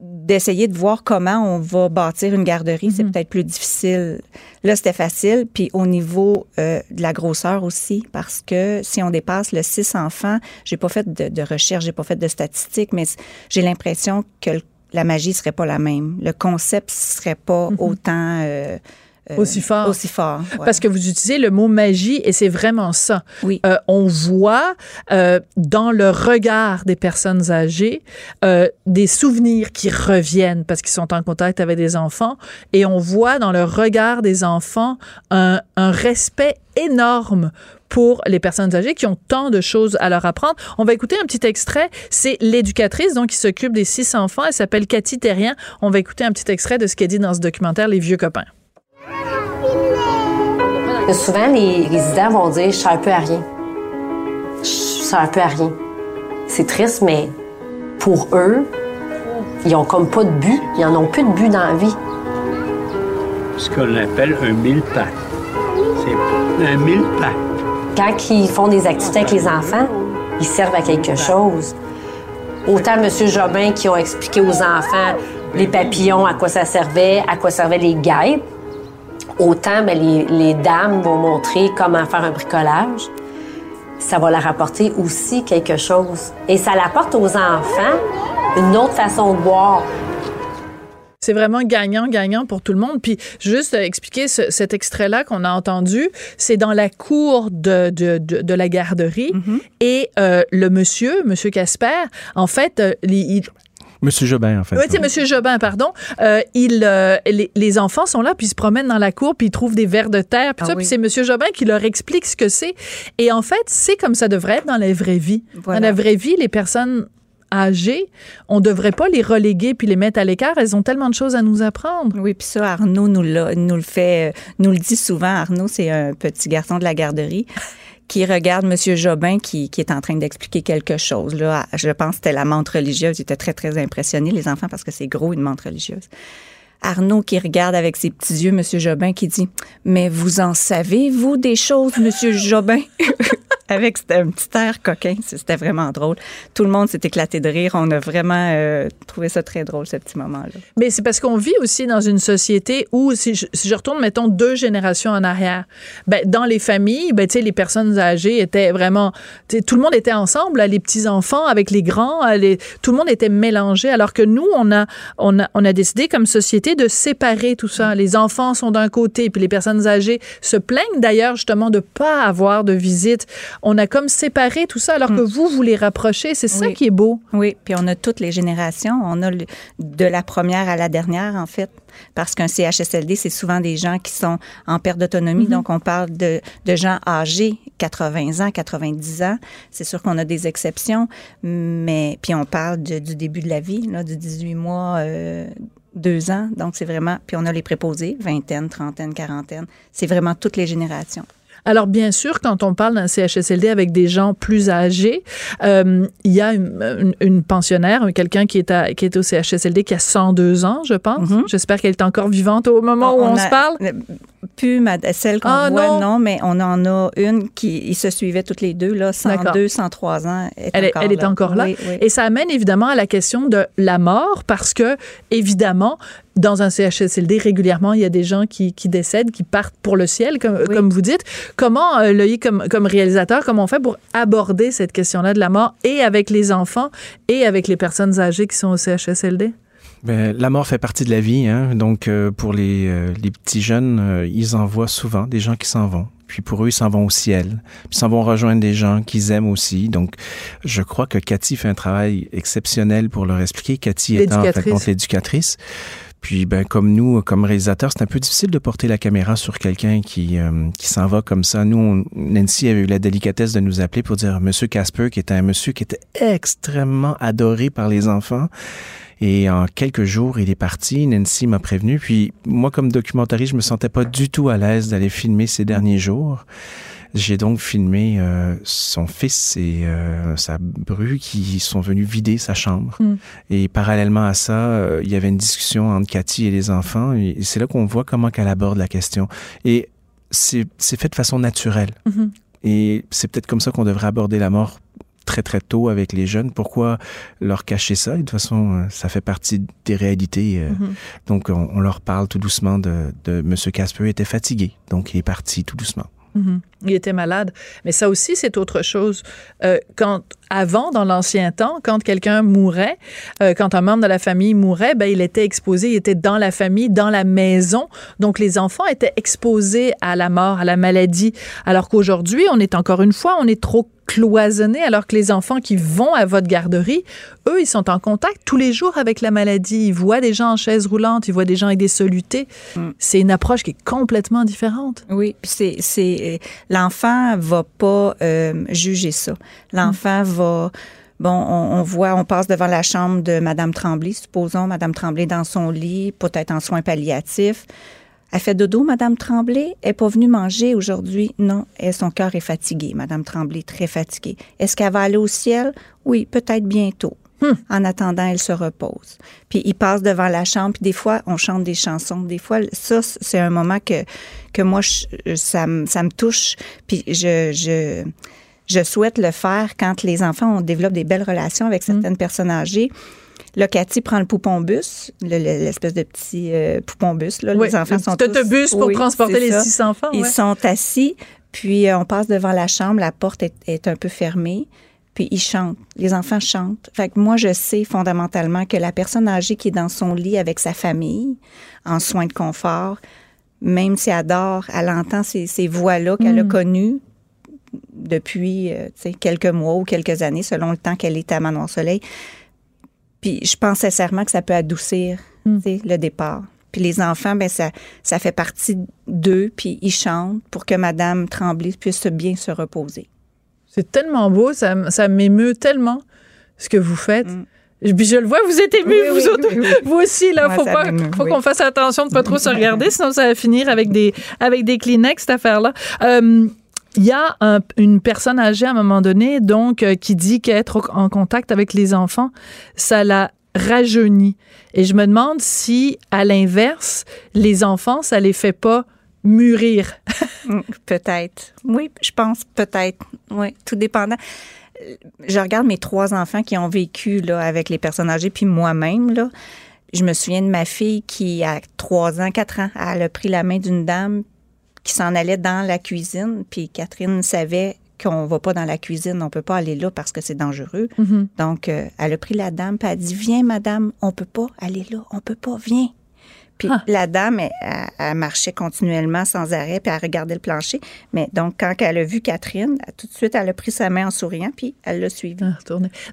d'essayer de voir comment on va bâtir une garderie, c'est peut-être plus difficile. Là, c'était facile. Puis au niveau euh, de la grosseur aussi, parce que si on dépasse le 6 enfants, j'ai pas fait de, de recherche, j'ai pas fait de statistiques, mais j'ai l'impression que le- la magie serait pas la même. Le concept serait pas autant... euh, euh, Aussi fort. Aussi fort. ouais. Parce que vous utilisez le mot magie et c'est vraiment ça. Oui. Euh, on voit euh, dans le regard des personnes âgées euh, des souvenirs qui reviennent parce qu'ils sont en contact avec des enfants et on voit dans le regard des enfants un, un respect énorme pour les personnes âgées qui ont tant de choses à leur apprendre. On va écouter un petit extrait. C'est l'éducatrice donc qui s'occupe des six enfants. Elle s'appelle Cathy Terrien. On va écouter un petit extrait de ce qu'elle dit dans ce documentaire Les vieux copains. Souvent, les résidents vont dire Je sers un peu à rien. Je sers un peu à rien. C'est triste, mais pour eux, ils ont comme pas de but. Ils en ont plus de but dans la vie. ce qu'on appelle un mille-pattes. C'est un mille-pattes. Quand ils font des activités avec les enfants, ils servent à quelque chose. Autant M. Jobin qui ont expliqué aux enfants les papillons, à quoi ça servait, à quoi servaient les guêpes, Autant ben, les, les dames vont montrer comment faire un bricolage, ça va leur apporter aussi quelque chose. Et ça l'apporte aux enfants une autre façon de voir. C'est vraiment gagnant-gagnant pour tout le monde. Puis juste euh, expliquer ce- cet extrait-là qu'on a entendu, c'est dans la cour de, de, de, de la garderie et euh, le monsieur, monsieur Casper, en fait, euh, il, Monsieur Jobin, en fait. oui, c'est Monsieur Jobin, pardon. Euh, il, euh, les, les enfants sont là, puis ils se promènent dans la cour, puis ils trouvent des vers de terre, puis Ah ça, oui. puis c'est Monsieur Jobin qui leur explique ce que c'est. Et en fait, c'est comme ça devrait être dans la vraie vie. Voilà. Dans la vraie vie, les personnes âgées, on devrait pas les reléguer puis les mettre à l'écart. Elles ont tellement de choses à nous apprendre. Oui, puis ça, Arnaud nous, nous le fait, euh, nous le dit souvent. Arnaud, c'est un petit garçon de la garderie qui regarde Monsieur Jobin qui, qui est en train d'expliquer quelque chose. Là, je pense que c'était la menthe religieuse. Il était très, très impressionné, les enfants, parce que c'est gros, une menthe religieuse. Arnaud qui regarde avec ses petits yeux Monsieur Jobin qui dit Mais vous en savez, vous, des choses, Monsieur Jobin? Avec un petit air coquin. C'était vraiment drôle. Tout le monde s'est éclaté de rire. On a vraiment euh, trouvé ça très drôle, ce petit moment-là. Mais c'est parce qu'on vit aussi dans une société où, si je, retourne, mettons, deux générations en arrière, ben, dans les familles, ben, les personnes âgées étaient vraiment, tout le monde était ensemble, les petits-enfants avec les grands, euh, tout le monde était mélangé, alors que nous, on a, on a, on a décidé comme société de séparer tout ça. Les enfants sont d'un côté, puis les personnes âgées se plaignent d'ailleurs justement de pas avoir de visite. On a comme séparé tout ça, alors que vous, vous les rapprochez. C'est ça Oui. qui est beau. Oui, puis on a toutes les générations. On a le- de la première à la dernière, en fait, parce qu'un CHSLD, c'est souvent des gens qui sont en perte d'autonomie. Donc, on parle de, de gens âgés, 80 ans, 90 ans. C'est sûr qu'on a des exceptions, mais puis on parle de- du début de la vie, là, du 18 mois, euh, deux ans. Donc, c'est vraiment... Puis on a les préposés, vingtaine, trentaine, quarantaine. C'est vraiment toutes les générations. Alors, bien sûr, quand on parle d'un CHSLD avec des gens plus âgés, euh, il y a une, une- une pensionnaire, quelqu'un qui, est à- qui est au CHSLD qui a 102 ans, je pense. J'espère qu'elle est encore vivante au moment où on, a- se parle. Plus ma- celle qu'on Ah, voit, non. non. mais on en a une qui ils se suivaient toutes les deux, là, 102, 103 ans. Est Elle, est- encore elle est là. encore là. Oui, oui. Et ça amène évidemment à la question de la mort parce que, évidemment, dans un CHSLD, régulièrement, il y a des gens qui, qui décèdent, qui partent pour le ciel, comme, comme vous dites. Comment, euh, Loïc, comme, comme réalisateur, comment on fait pour aborder cette question-là de la mort et avec les enfants et avec les personnes âgées qui sont au CHSLD? Ben, la mort fait partie de la vie, hein. donc euh, pour les, euh, les petits jeunes, euh, ils en voient souvent des gens qui s'en vont. Puis pour eux, ils s'en vont au ciel. Puis ils s'en vont rejoindre des gens qu'ils aiment aussi. Donc, je crois que Cathy fait un travail exceptionnel pour leur expliquer. Cathy étant en fait L'éducatrice. Puis, ben, comme nous, comme réalisateurs, c'est un peu difficile de porter la caméra sur quelqu'un qui, euh, qui s'en va comme ça. Nous, on- Nancy avait eu la délicatesse de nous appeler pour dire Monsieur Casper, qui était un monsieur qui était extrêmement adoré par les enfants. Et en quelques jours, il est parti. Nancy m'a prévenu. Puis moi, comme documentariste, je me sentais pas du tout à l'aise d'aller filmer ces derniers jours. J'ai donc filmé euh, son fils et euh, sa bru qui sont venus vider sa chambre. Mm. Et parallèlement à ça, euh, il y avait une discussion entre Cathy et les enfants. Et c'est là qu'on voit comment qu'elle aborde la question. Et c'est c'est fait de façon naturelle. Mhm. Et c'est peut-être comme ça qu'on devrait aborder la mort très très tôt avec les jeunes. Pourquoi leur cacher ça? De toute façon, euh, ça fait partie des réalités. euh. Mhm. Donc, on, on leur parle tout doucement de, de Monsieur Casper était fatigué. Donc, il est parti tout doucement. Mhm. Il était malade. Mais ça aussi, c'est autre chose. Euh, quand, avant, dans l'ancien temps, quand quelqu'un mourait, euh, quand un membre de la famille mourait, ben, il était exposé, il était dans la famille, dans la maison. Donc, les enfants étaient exposés à la mort, à la maladie. Alors qu'aujourd'hui, on est encore une fois, on est trop cloisonné, alors que les enfants qui vont à votre garderie, eux, ils sont en contact tous les jours avec la maladie. Ils voient des gens en chaise roulante, ils voient des gens avec des solutés. C'est une approche qui est complètement différente. Oui, c'est l'enfant va pas euh, juger ça. L'enfant va Bon, on, on voit, on passe devant la chambre de Madame Tremblay, supposons Madame Tremblay dans son lit, peut-être en soins palliatifs. Elle fait dodo, Madame Tremblay? Elle n'est pas venue manger aujourd'hui? Non, elle, son cœur est fatigué. Madame Tremblay, très fatiguée. Est-ce qu'elle va aller au ciel? Oui, peut-être bientôt. En attendant, elle se repose. Puis il passe devant la chambre, puis des fois, on chante des chansons. Des fois, ça, c'est un moment que, que moi, je- ça, me- ça me touche. Puis je, je, je souhaite le faire quand les enfants on développe des belles relations avec certaines personnes âgées. Là, Cathy prend le poupon-bus, le- le- l'espèce de petit euh, poupon-bus. Là. Oui, les enfants le sont petit tous- autobus pour Oui, transporter les ça. six enfants, Ils ouais. sont assis, puis euh, on passe devant la chambre, la porte est, est un peu fermée, puis ils chantent. Les enfants chantent. Fait que moi, je sais fondamentalement que la personne âgée qui est dans son lit avec sa famille, en soins de confort, même si elle dort, elle entend ces, ces voix-là qu'elle a Mm. connues depuis euh, quelques mois ou quelques années, selon le temps qu'elle est à Manoir Soleil. Puis je pense sincèrement que ça peut adoucir Mm. le départ. Puis les enfants, ben ça, ça fait partie d'eux, puis ils chantent pour que Madame Tremblay puisse bien se reposer. C'est tellement beau, ça, ça m'émeut tellement ce que vous faites. Je- Puis je le vois, vous êtes ému, Mm. Oui, vous oui, autres. oui. Vous aussi, là, Moi, faut pas, faut qu'on fasse attention de pas trop se regarder, sinon ça va finir avec des, avec des Kleenex, cette affaire-là. Euh, il y a un- une personne âgée à un moment donné, donc, euh, qui dit qu'être en contact avec les enfants, ça la rajeunit. Et je me demande si, à l'inverse, les enfants, ça les fait pas mûrir. Mm, Peut-être. Oui, je pense peut-être. Oui, tout dépendant. Euh, Je regarde mes trois enfants qui ont vécu là, avec les personnes âgées, puis moi-même. Là, je me souviens de ma fille qui, à trois ans, quatre ans, elle a pris la main d'une dame qui s'en allait dans la cuisine, puis Catherine savait qu'on va pas dans la cuisine, on peut pas aller là parce que c'est dangereux. Mhm. Donc, euh, elle a pris la dame, puis elle a dit, viens, madame, on peut pas aller là, on peut pas, viens. Puis Ah. la dame, elle, elle- elle marchait continuellement sans arrêt, puis elle regardait le plancher. Mais donc, quand elle a vu Catherine, tout de suite, elle a pris sa main en souriant, puis elle l'a suivie. Ah.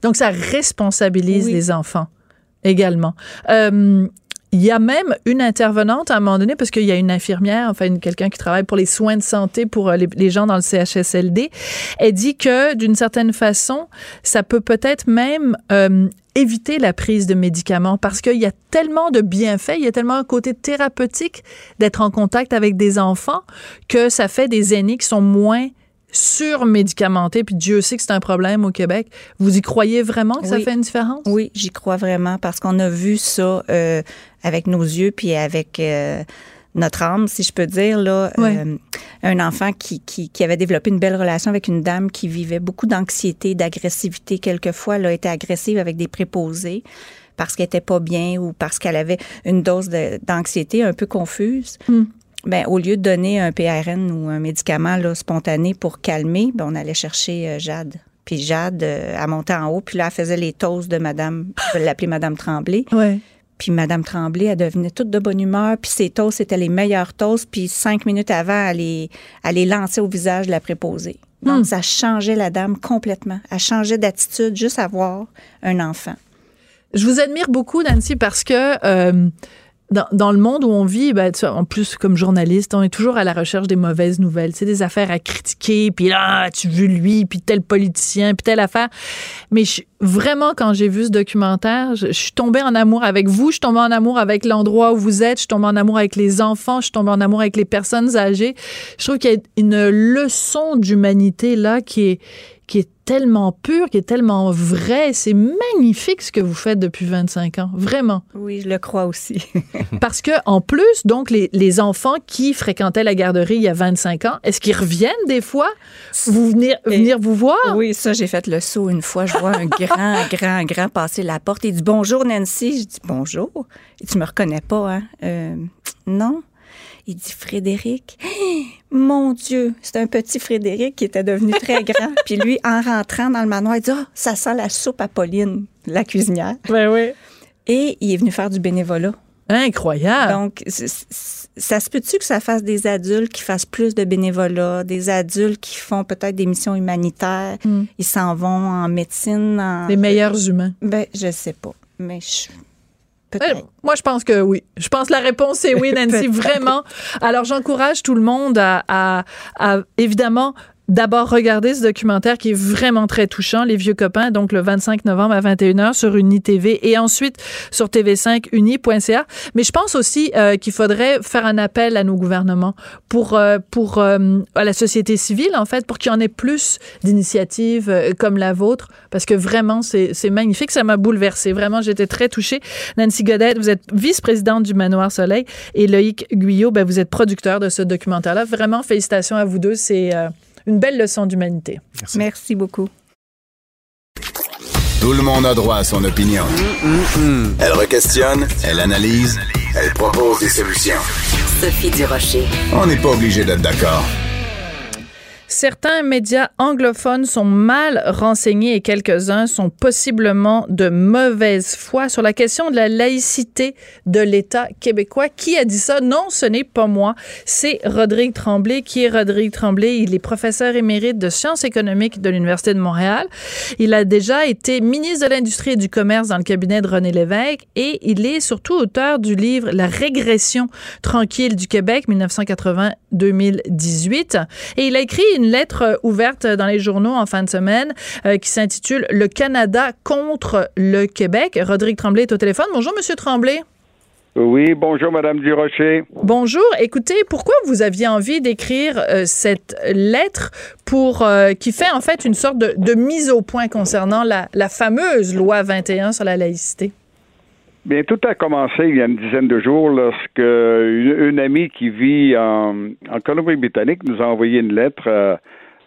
Donc, ça responsabilise Oui. les enfants également. Euh, il y a même une intervenante à un moment donné, parce qu'il y a une infirmière, enfin quelqu'un qui travaille pour les soins de santé pour euh, les, les gens dans le CHSLD. Elle dit que d'une certaine façon, ça peut peut-être même euh, éviter la prise de médicaments parce qu'il y a tellement de bienfaits, il y a tellement un côté thérapeutique d'être en contact avec des enfants que ça fait des aînés qui sont moins surmédicamentés, puis Dieu sait que c'est un problème au Québec. Vous y croyez vraiment que ça Oui. fait une différence? Oui, j'y crois vraiment parce qu'on a vu ça euh, avec nos yeux puis avec euh, notre âme, si je peux dire. Là, Ouais. Euh, un enfant qui, qui, qui avait développé une belle relation avec une dame qui vivait beaucoup d'anxiété, d'agressivité. Quelquefois, elle a été agressive avec des préposés parce qu'elle était pas bien ou parce qu'elle avait une dose d'anxiété un peu confuse. Ben, au lieu de donner un PRN ou un médicament là, spontané pour calmer, ben, on allait chercher euh, Jade. Puis Jade, euh, elle montait en haut, puis là, elle faisait les toasts de Madame, je vais l'appeler Madame Tremblay. Ouais. Puis Madame Tremblay, elle devenait toute de bonne humeur, puis ses toasts étaient les meilleurs toasts, puis cinq minutes avant, elle les, elle les lançait au visage de la préposée. Donc, Hmm. ça changeait la dame complètement. Elle changeait d'attitude juste à voir un enfant. Je vous admire beaucoup, Nancy, parce que euh, dans, dans le monde où on vit, ben, en plus, comme journaliste, on est toujours à la recherche des mauvaises nouvelles. C'est des affaires à critiquer, puis là, tu vu lui, puis tel politicien, puis telle affaire. Mais je- vraiment, quand j'ai vu ce documentaire, je, je suis tombée en amour avec vous, je suis tombée en amour avec l'endroit où vous êtes, je suis tombée en amour avec les enfants, je suis tombée en amour avec les personnes âgées. Je trouve qu'il y a une leçon d'humanité là qui est qui est tellement pure, qui est tellement vraie. C'est magnifique ce que vous faites depuis 25 ans, vraiment. Oui, je le crois aussi. Parce que en plus, donc les, les enfants qui fréquentaient la garderie il y a 25 ans, est-ce qu'ils reviennent des fois? Vous venir Et- venir vous voir? Oui, ça, j'ai fait le saut une fois. Je vois un grand, grand, grand passer la porte. Il dit Bonjour, Nancy. Je dis Bonjour. Et tu me reconnais pas, hein? Euh, Non. Il dit Frédéric. Mon Dieu, c'est un petit Frédéric qui était devenu très grand. Puis lui, en rentrant dans le manoir, il dit Ah, ça sent la soupe à Pauline, la cuisinière. Ben oui. Et il est venu faire du bénévolat. Incroyable. Donc, ça se peut-tu que ça fasse des adultes qui fassent plus de bénévolat, des adultes qui font peut-être des missions humanitaires, Mm. ils s'en vont en médecine, en... les meilleurs humains. Ben, je sais pas, mais je... Euh. Moi, je pense que oui. Je pense que la réponse est oui, Nancy, vraiment. Alors, j'encourage tout le monde à, à- à, évidemment, d'abord regarder ce documentaire qui est vraiment très touchant, Les Vieux Copains, donc le 25 novembre à 21h sur Uni TV et ensuite sur TV5 uni.ca. Mais je pense aussi euh, qu'il faudrait faire un appel à nos gouvernements pour, euh, pour euh, à la société civile, en fait, pour qu'il y en ait plus d'initiatives euh, comme la vôtre, parce que vraiment, c'est c'est magnifique. Ça m'a bouleversée. Vraiment, j'étais très touchée. Nancy Godette, vous êtes vice-présidente du Manoir Soleil et Loïc Guyot, ben, vous êtes producteur de ce documentaire-là. Vraiment, félicitations à vous deux. C'est euh, une belle leçon d'humanité. Merci beaucoup. Tout le monde a droit à son opinion. Elle requestionne, elle analyse, elle propose des solutions. Sophie Durocher. On n'est pas obligé d'être d'accord. Certains médias anglophones sont mal renseignés et quelques-uns sont possiblement de mauvaise foi sur la question de la laïcité de l'État québécois. Qui a dit ça? Non, ce n'est pas moi. C'est Rodrigue Tremblay. Qui est Rodrigue Tremblay? Il est professeur émérite de sciences économiques de l'Université de Montréal. Il a déjà été ministre de l'Industrie et du Commerce dans le cabinet de René Lévesque et il est surtout auteur du livre La régression tranquille du Québec 1980-2018. Et il a écrit une lettre euh, ouverte dans les journaux en fin de semaine euh, qui s'intitule Le Canada contre le Québec. Rodrigue Tremblay est au téléphone. Bonjour, Monsieur Tremblay. Oui, bonjour, Madame Durocher. Bonjour. Écoutez, pourquoi vous aviez envie d'écrire euh, cette lettre pour qui fait en fait une sorte de, mise au point concernant la, la fameuse loi 21 sur la laïcité? Bien, tout a commencé il y a une dizaine de jours lorsque une, amie qui vit en, Colombie-Britannique nous a envoyé une lettre euh,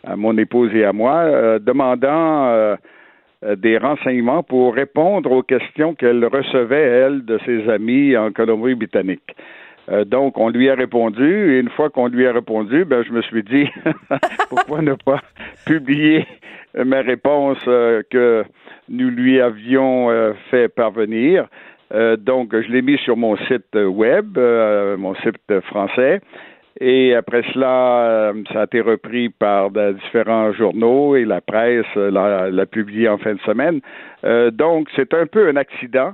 à mon épouse et à moi euh, demandant euh, des renseignements pour répondre aux questions qu'elle recevait, elle, de ses amis en Colombie-Britannique. donc, on lui a répondu, et une fois qu'on lui a répondu, ben, je me suis dit, pourquoi ne pas publier ma réponse que nous lui avions fait parvenir. Euh, donc, je l'ai mis sur mon site web, euh, mon site français. Et après cela, euh, ça a été repris par différents journaux et la presse l'a, publié en fin de semaine. donc, c'est un peu un accident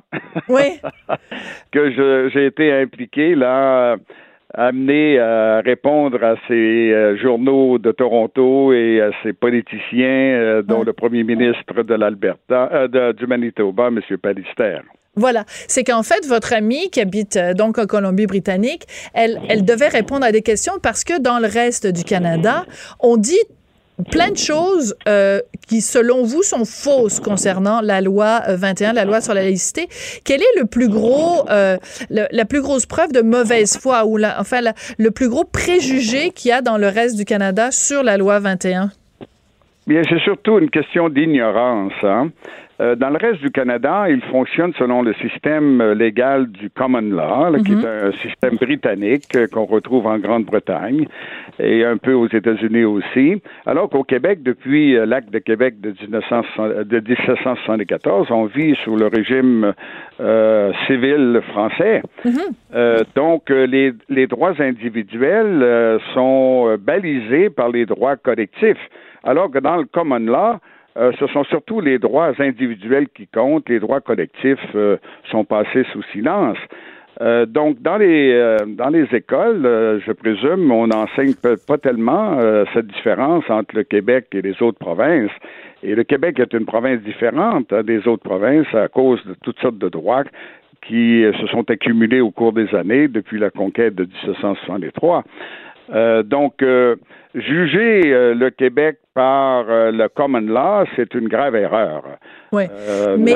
oui. que j'ai été impliqué là amené à répondre à ces journaux de Toronto et à ces politiciens, dont le premier ministre de l'Alberta, du Manitoba, M. Pallister. Voilà, c'est qu'en fait, votre amie qui habite euh, donc en Colombie-Britannique, elle, devait répondre à des questions parce que dans le reste du Canada, on dit plein de choses euh, qui, selon vous, sont fausses concernant la loi 21, euh, la loi sur la laïcité. Quel est le plus gros, la plus grosse preuve de mauvaise foi ou enfin le plus gros préjugé qu'il y a dans le reste du Canada sur la loi 21? Bien, c'est surtout une question d'ignorance. Hein? Euh, dans le reste du Canada, il fonctionne selon le système euh, légal du common law, qui est mhm. un système britannique euh, qu'on retrouve en Grande-Bretagne et un peu aux États-Unis aussi. Alors qu'au Québec, depuis l'acte de Québec de, 1774, on vit sous le régime civil français. Mhm. donc, les, les, droits individuels sont balisés par les droits collectifs. Alors que dans le common law, euh, ce sont surtout les droits individuels qui comptent, les droits collectifs euh, sont passés sous silence. Euh, donc, dans les écoles, je présume, on n'enseigne pas tellement cette différence entre le Québec et les autres provinces. Et le Québec est une province différente hein, des autres provinces à cause de toutes sortes de droits qui se sont accumulés au cours des années depuis la conquête de 1763. Donc, juger le Québec par euh, le common law, c'est une grave erreur. Oui. Euh, mais...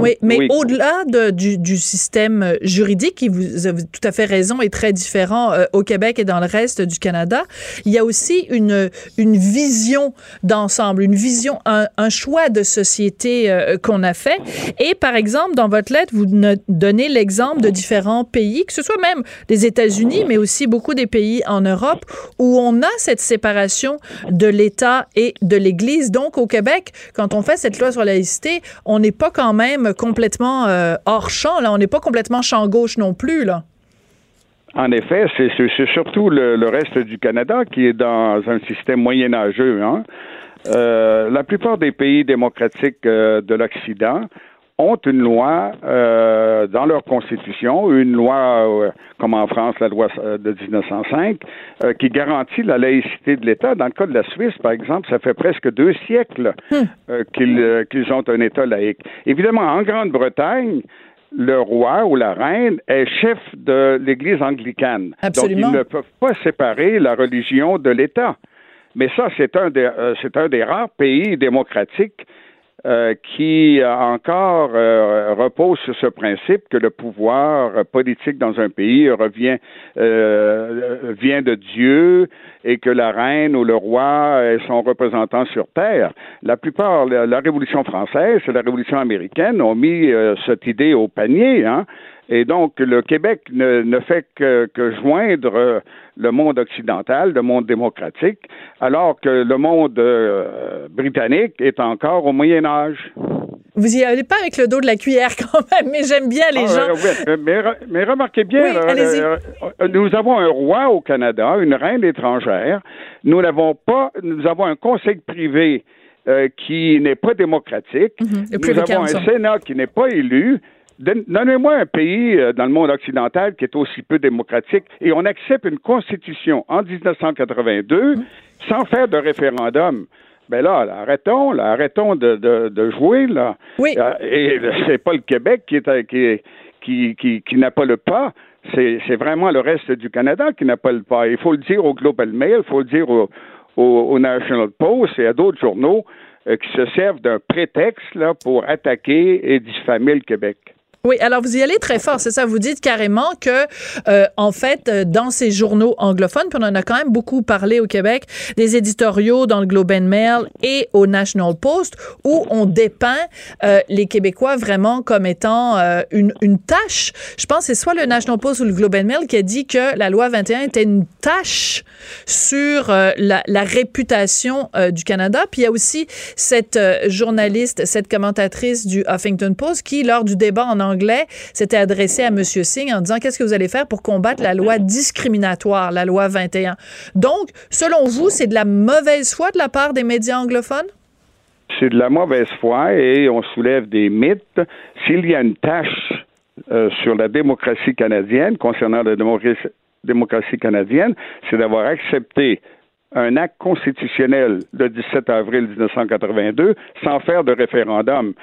Oui, mais au-delà de, du, du, système juridique, qui vous avez tout à fait raison, est très différent euh, au Québec et dans le reste du Canada, il y a aussi une, une vision d'ensemble, une vision, un, un, choix de société euh, qu'on a fait. Et par exemple, dans votre lettre, vous donnez l'exemple de différents pays, que ce soit même des États-Unis, mais aussi beaucoup des pays en Europe, où on a cette séparation de l'État et de l'Église. Donc, au Québec, quand on fait cette loi sur la laïcité, on n'est pas quand même complètement euh, hors champ. Là. On n'est pas complètement champ gauche non plus. Là. En effet, c'est surtout le, reste du Canada qui est dans un système moyenâgeux. Hein. Euh, la plupart des pays démocratiques euh, de l'Occident ont une loi euh, dans leur constitution, une loi euh, comme en France, la loi euh, de 1905, qui garantit la laïcité de l'État. Dans le cas de la Suisse, par exemple, ça fait presque deux siècles hmm. qu'ils ont un État laïque. Évidemment, en Grande-Bretagne, le roi ou la reine est chef de l'Église anglicane. Absolument. Donc, ils ne peuvent pas séparer la religion de l'État. Mais ça, c'est un, des, c'est un des rares pays démocratiques euh, qui euh, encore euh, repose sur ce principe que le pouvoir politique dans un pays revient vient de Dieu et que la reine ou le roi est son représentant sur Terre. La plupart, la, la Révolution française et la Révolution américaine ont mis euh, cette idée au panier. Hein? Et donc, le Québec ne, ne fait que, que joindre euh, le monde occidental, le monde démocratique, alors que le monde euh, britannique est encore au Moyen Âge. Vous y allez pas avec le dos de la cuillère quand même, mais j'aime bien les Ah, gens. ouais, mais, re- mais remarquez bien, Oui, euh, euh, euh, nous avons un roi au Canada, une reine étrangère. Nous n'avons pas, nous avons un conseil privé euh, qui n'est pas démocratique. Mhm, nous avons un Sénat qui n'est pas élu. Donne- Donnez-moi un pays euh, dans le monde occidental qui est aussi peu démocratique et on accepte une constitution en 1982 sans faire de référendum. Ben là, là, arrêtons, là, arrêtons de, de, de jouer là. Oui. Euh, Et c'est pas le Québec qui est à- qui est- qui, qui, qui n'a pas le pas. C'est c'est vraiment le reste du Canada qui n'a pas le pas. Il faut le dire au Global Mail, il faut le dire au, au, au National Post et à d'autres journaux euh, qui se servent d'un prétexte là, pour attaquer et diffamer le Québec. Oui, alors vous y allez très fort, c'est ça. Vous dites carrément que, euh, en fait, euh, dans ces journaux anglophones, puis on en a quand même beaucoup parlé au Québec, des éditoriaux dans le Globe and Mail et au National Post, où on dépeint euh, les Québécois vraiment comme étant euh, une, une tâche. Je pense que c'est soit le National Post ou le Globe and Mail qui a dit que la loi 21 était une tâche sur euh, la, la réputation euh, du Canada. Puis il y a aussi cette journaliste, cette commentatrice du Huffington Post qui, lors du débat en anglais, s'était adressée à M. Singh en disant qu'est-ce que vous allez faire pour combattre la loi discriminatoire, la loi 21. Donc, selon vous, c'est de la mauvaise foi de la part des médias anglophones? C'est de la mauvaise foi et on soulève des mythes. S'il y a une tâche euh, sur la démocratie canadienne, concernant la démocratie canadienne, c'est d'avoir accepté un acte constitutionnel le 17 avril 1982 sans faire de référendum.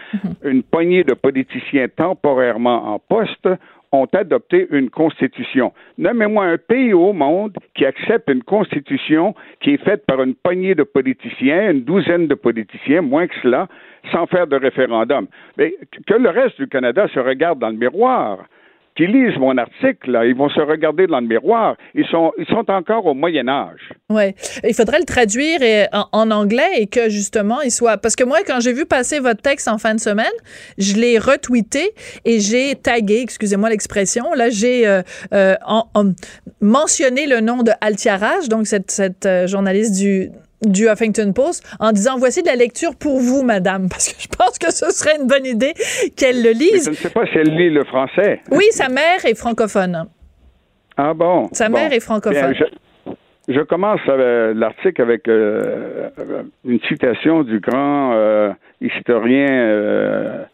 Une poignée de politiciens temporairement en poste ont adopté une constitution. Nommez-moi un pays au monde qui accepte une constitution qui est faite par une poignée de politiciens, une douzaine de politiciens, moins que cela, sans faire de référendum. Mais que le reste du Canada se regarde dans le miroir qui lisent mon article, ils vont se regarder dans le miroir. Ils sont, ils sont encore au Moyen Âge. Ouais, il faudrait le traduire et- en, anglais et que justement il soit parce que moi quand j'ai vu passer votre texte en fin de semaine, je l'ai retweeté et j'ai tagué, excusez-moi l'expression, là j'ai euh, euh, en- en- mentionné le nom de Altiarage, donc cette, euh, journaliste du du Huffington Post en disant voici de la lecture pour vous madame parce que je pense que ce serait une bonne idée qu'elle le Mais lise. je ne sais pas si elle lit le français. Oui, sa mère est francophone. Ah bon? Sa Bon. mère est francophone. Bien, je, je commence euh, l'article avec euh, une citation du grand euh, historien euh,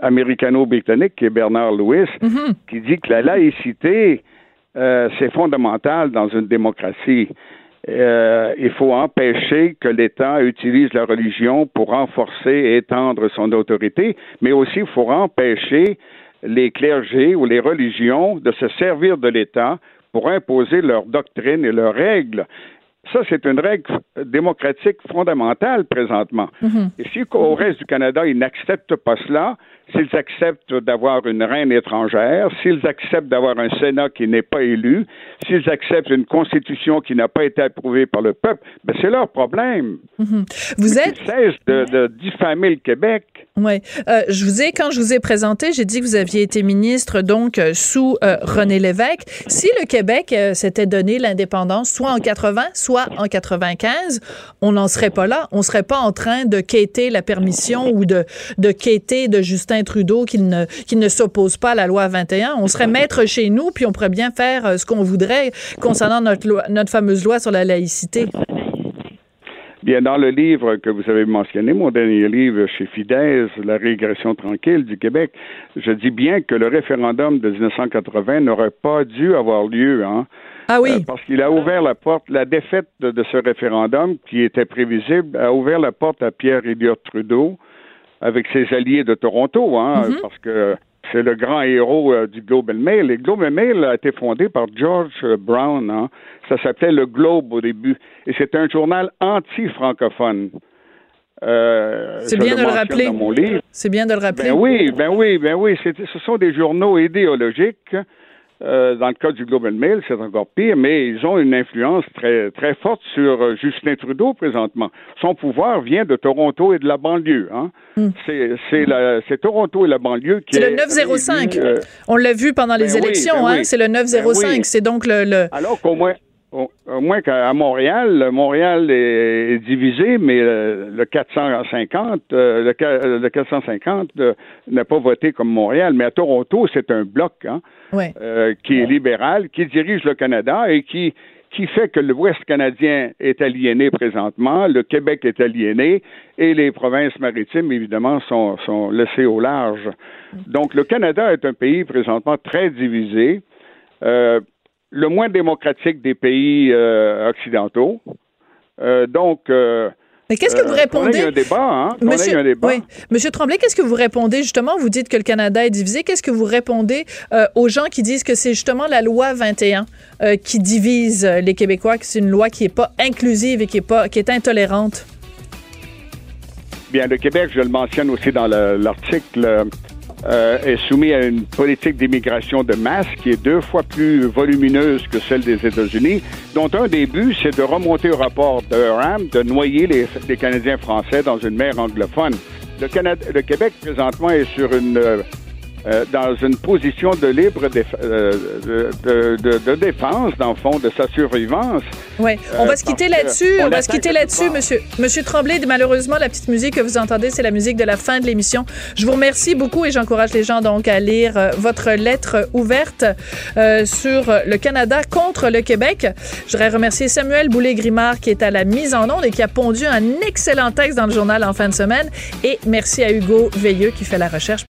américano-britannique qui est Bernard Lewis, Mhm. qui dit que la laïcité, c'est fondamental dans une démocratie. Euh, il faut empêcher que l'État utilise la religion pour renforcer et étendre son autorité, mais aussi il faut empêcher les clergés ou les religions de se servir de l'État pour imposer leurs doctrines et leurs règles. Ça, c'est une règle démocratique fondamentale présentement. Et si au reste du Canada, ils n'acceptent pas cela, s'ils acceptent d'avoir une reine étrangère, s'ils acceptent d'avoir un Sénat qui n'est pas élu, s'ils acceptent une constitution qui n'a pas été approuvée par le peuple, ben c'est leur problème. Mhm. Vous êtes Ils cessent de, de diffamer le Québec. Oui, euh, je vous ai quand je vous ai présenté, j'ai dit que vous aviez été ministre donc euh, sous euh, René Lévesque. Si le Québec euh, s'était donné l'indépendance soit en 80, soit en 95, on n'en serait pas là. On serait pas en train de quêter la permission ou de de quêter de Justin Trudeau qu'il ne qu'il ne s'oppose pas à la loi 21. On serait maître chez nous puis on pourrait bien faire euh, ce qu'on voudrait concernant notre loi, notre fameuse loi sur la laïcité. Bien, dans le livre que vous avez mentionné, mon dernier livre chez Fidesz, La régression tranquille du Québec, je dis bien que le référendum de 1980 n'aurait pas dû avoir lieu, hein. Ah oui. Euh, parce qu'il a ouvert la porte, la défaite de, de ce référendum, qui était prévisible, a ouvert la porte à Pierre Elliott Trudeau, avec ses alliés de Toronto, hein, Mhm. parce que c'est le grand héros euh, du Globe and Mail. Et Globe and Mail a été fondé par George Brown. hein. Ça s'appelait le Globe au début. Et c'est un journal anti-francophone. Euh, C'est bien de le rappeler. C'est bien de le rappeler. Ben oui, ben oui, ben oui. Ce sont des journaux idéologiques Euh, dans le cas du Globe and Mail, c'est encore pire, mais ils ont une influence très, très forte sur euh, Justin Trudeau présentement. Son pouvoir vient de Toronto et de la banlieue. Hein. Hmm. C'est, Toronto et la banlieue qui C'est le est 905. réunie, euh, On l'a vu pendant les ben oui, élections, ben hein? oui. C'est le 905. Ben oui. C'est donc le. le- Alors qu'au moins, au, moins qu'à Montréal, Montréal est, divisé, mais euh, le 450, euh, le, ca- le 450 euh, n'a pas voté comme Montréal, mais à Toronto, c'est un bloc hein, Ouais. euh, qui est libéral, qui dirige le Canada et qui qui fait que l'Ouest canadien est aliéné présentement, le Québec est aliéné et les provinces maritimes, évidemment, sont, sont laissées au large. Donc, le Canada est un pays présentement très divisé. Euh, le moins démocratique des pays euh, occidentaux. Euh, donc, euh, Mais qu'est-ce que vous répondez? qu'on ait un débat, hein? Monsieur, un débat. oui. Monsieur Tremblay, qu'est-ce que vous répondez? Justement? Vous dites que le Canada est divisé. Qu'est-ce que vous répondez aux gens qui disent que c'est justement la loi 21 euh, qui divise les Québécois, que c'est une loi qui est pas inclusive et qui est pas qui est intolérante? Bien, le Québec, je le mentionne aussi dans le- l'article, euh, est soumis à une politique d'immigration de masse qui est deux fois plus volumineuse que celle des États-Unis, dont un des buts, c'est de remonter au rapport de Durham, de noyer les, les Canadiens français dans une mer anglophone. Le, Canada, le Québec, présentement, est sur une... euh, euh, dans une position de libre déf- euh, de, de- de- défense, dans le fond, de sa survivance. Oui, on Euh, va se quitter là-dessus. on On va se quitter de là-dessus, monsieur. Monsieur Tremblay, malheureusement, la petite musique que vous entendez, c'est la musique de la fin de l'émission. Je vous remercie beaucoup et j'encourage les gens donc à lire euh, votre lettre ouverte euh, sur le Canada contre le Québec. Je voudrais remercier Samuel Boulay-Grimard qui est à la mise en onde et qui a pondu un excellent texte dans le journal en fin de semaine. Et merci à Hugo Veilleux qui fait la recherche.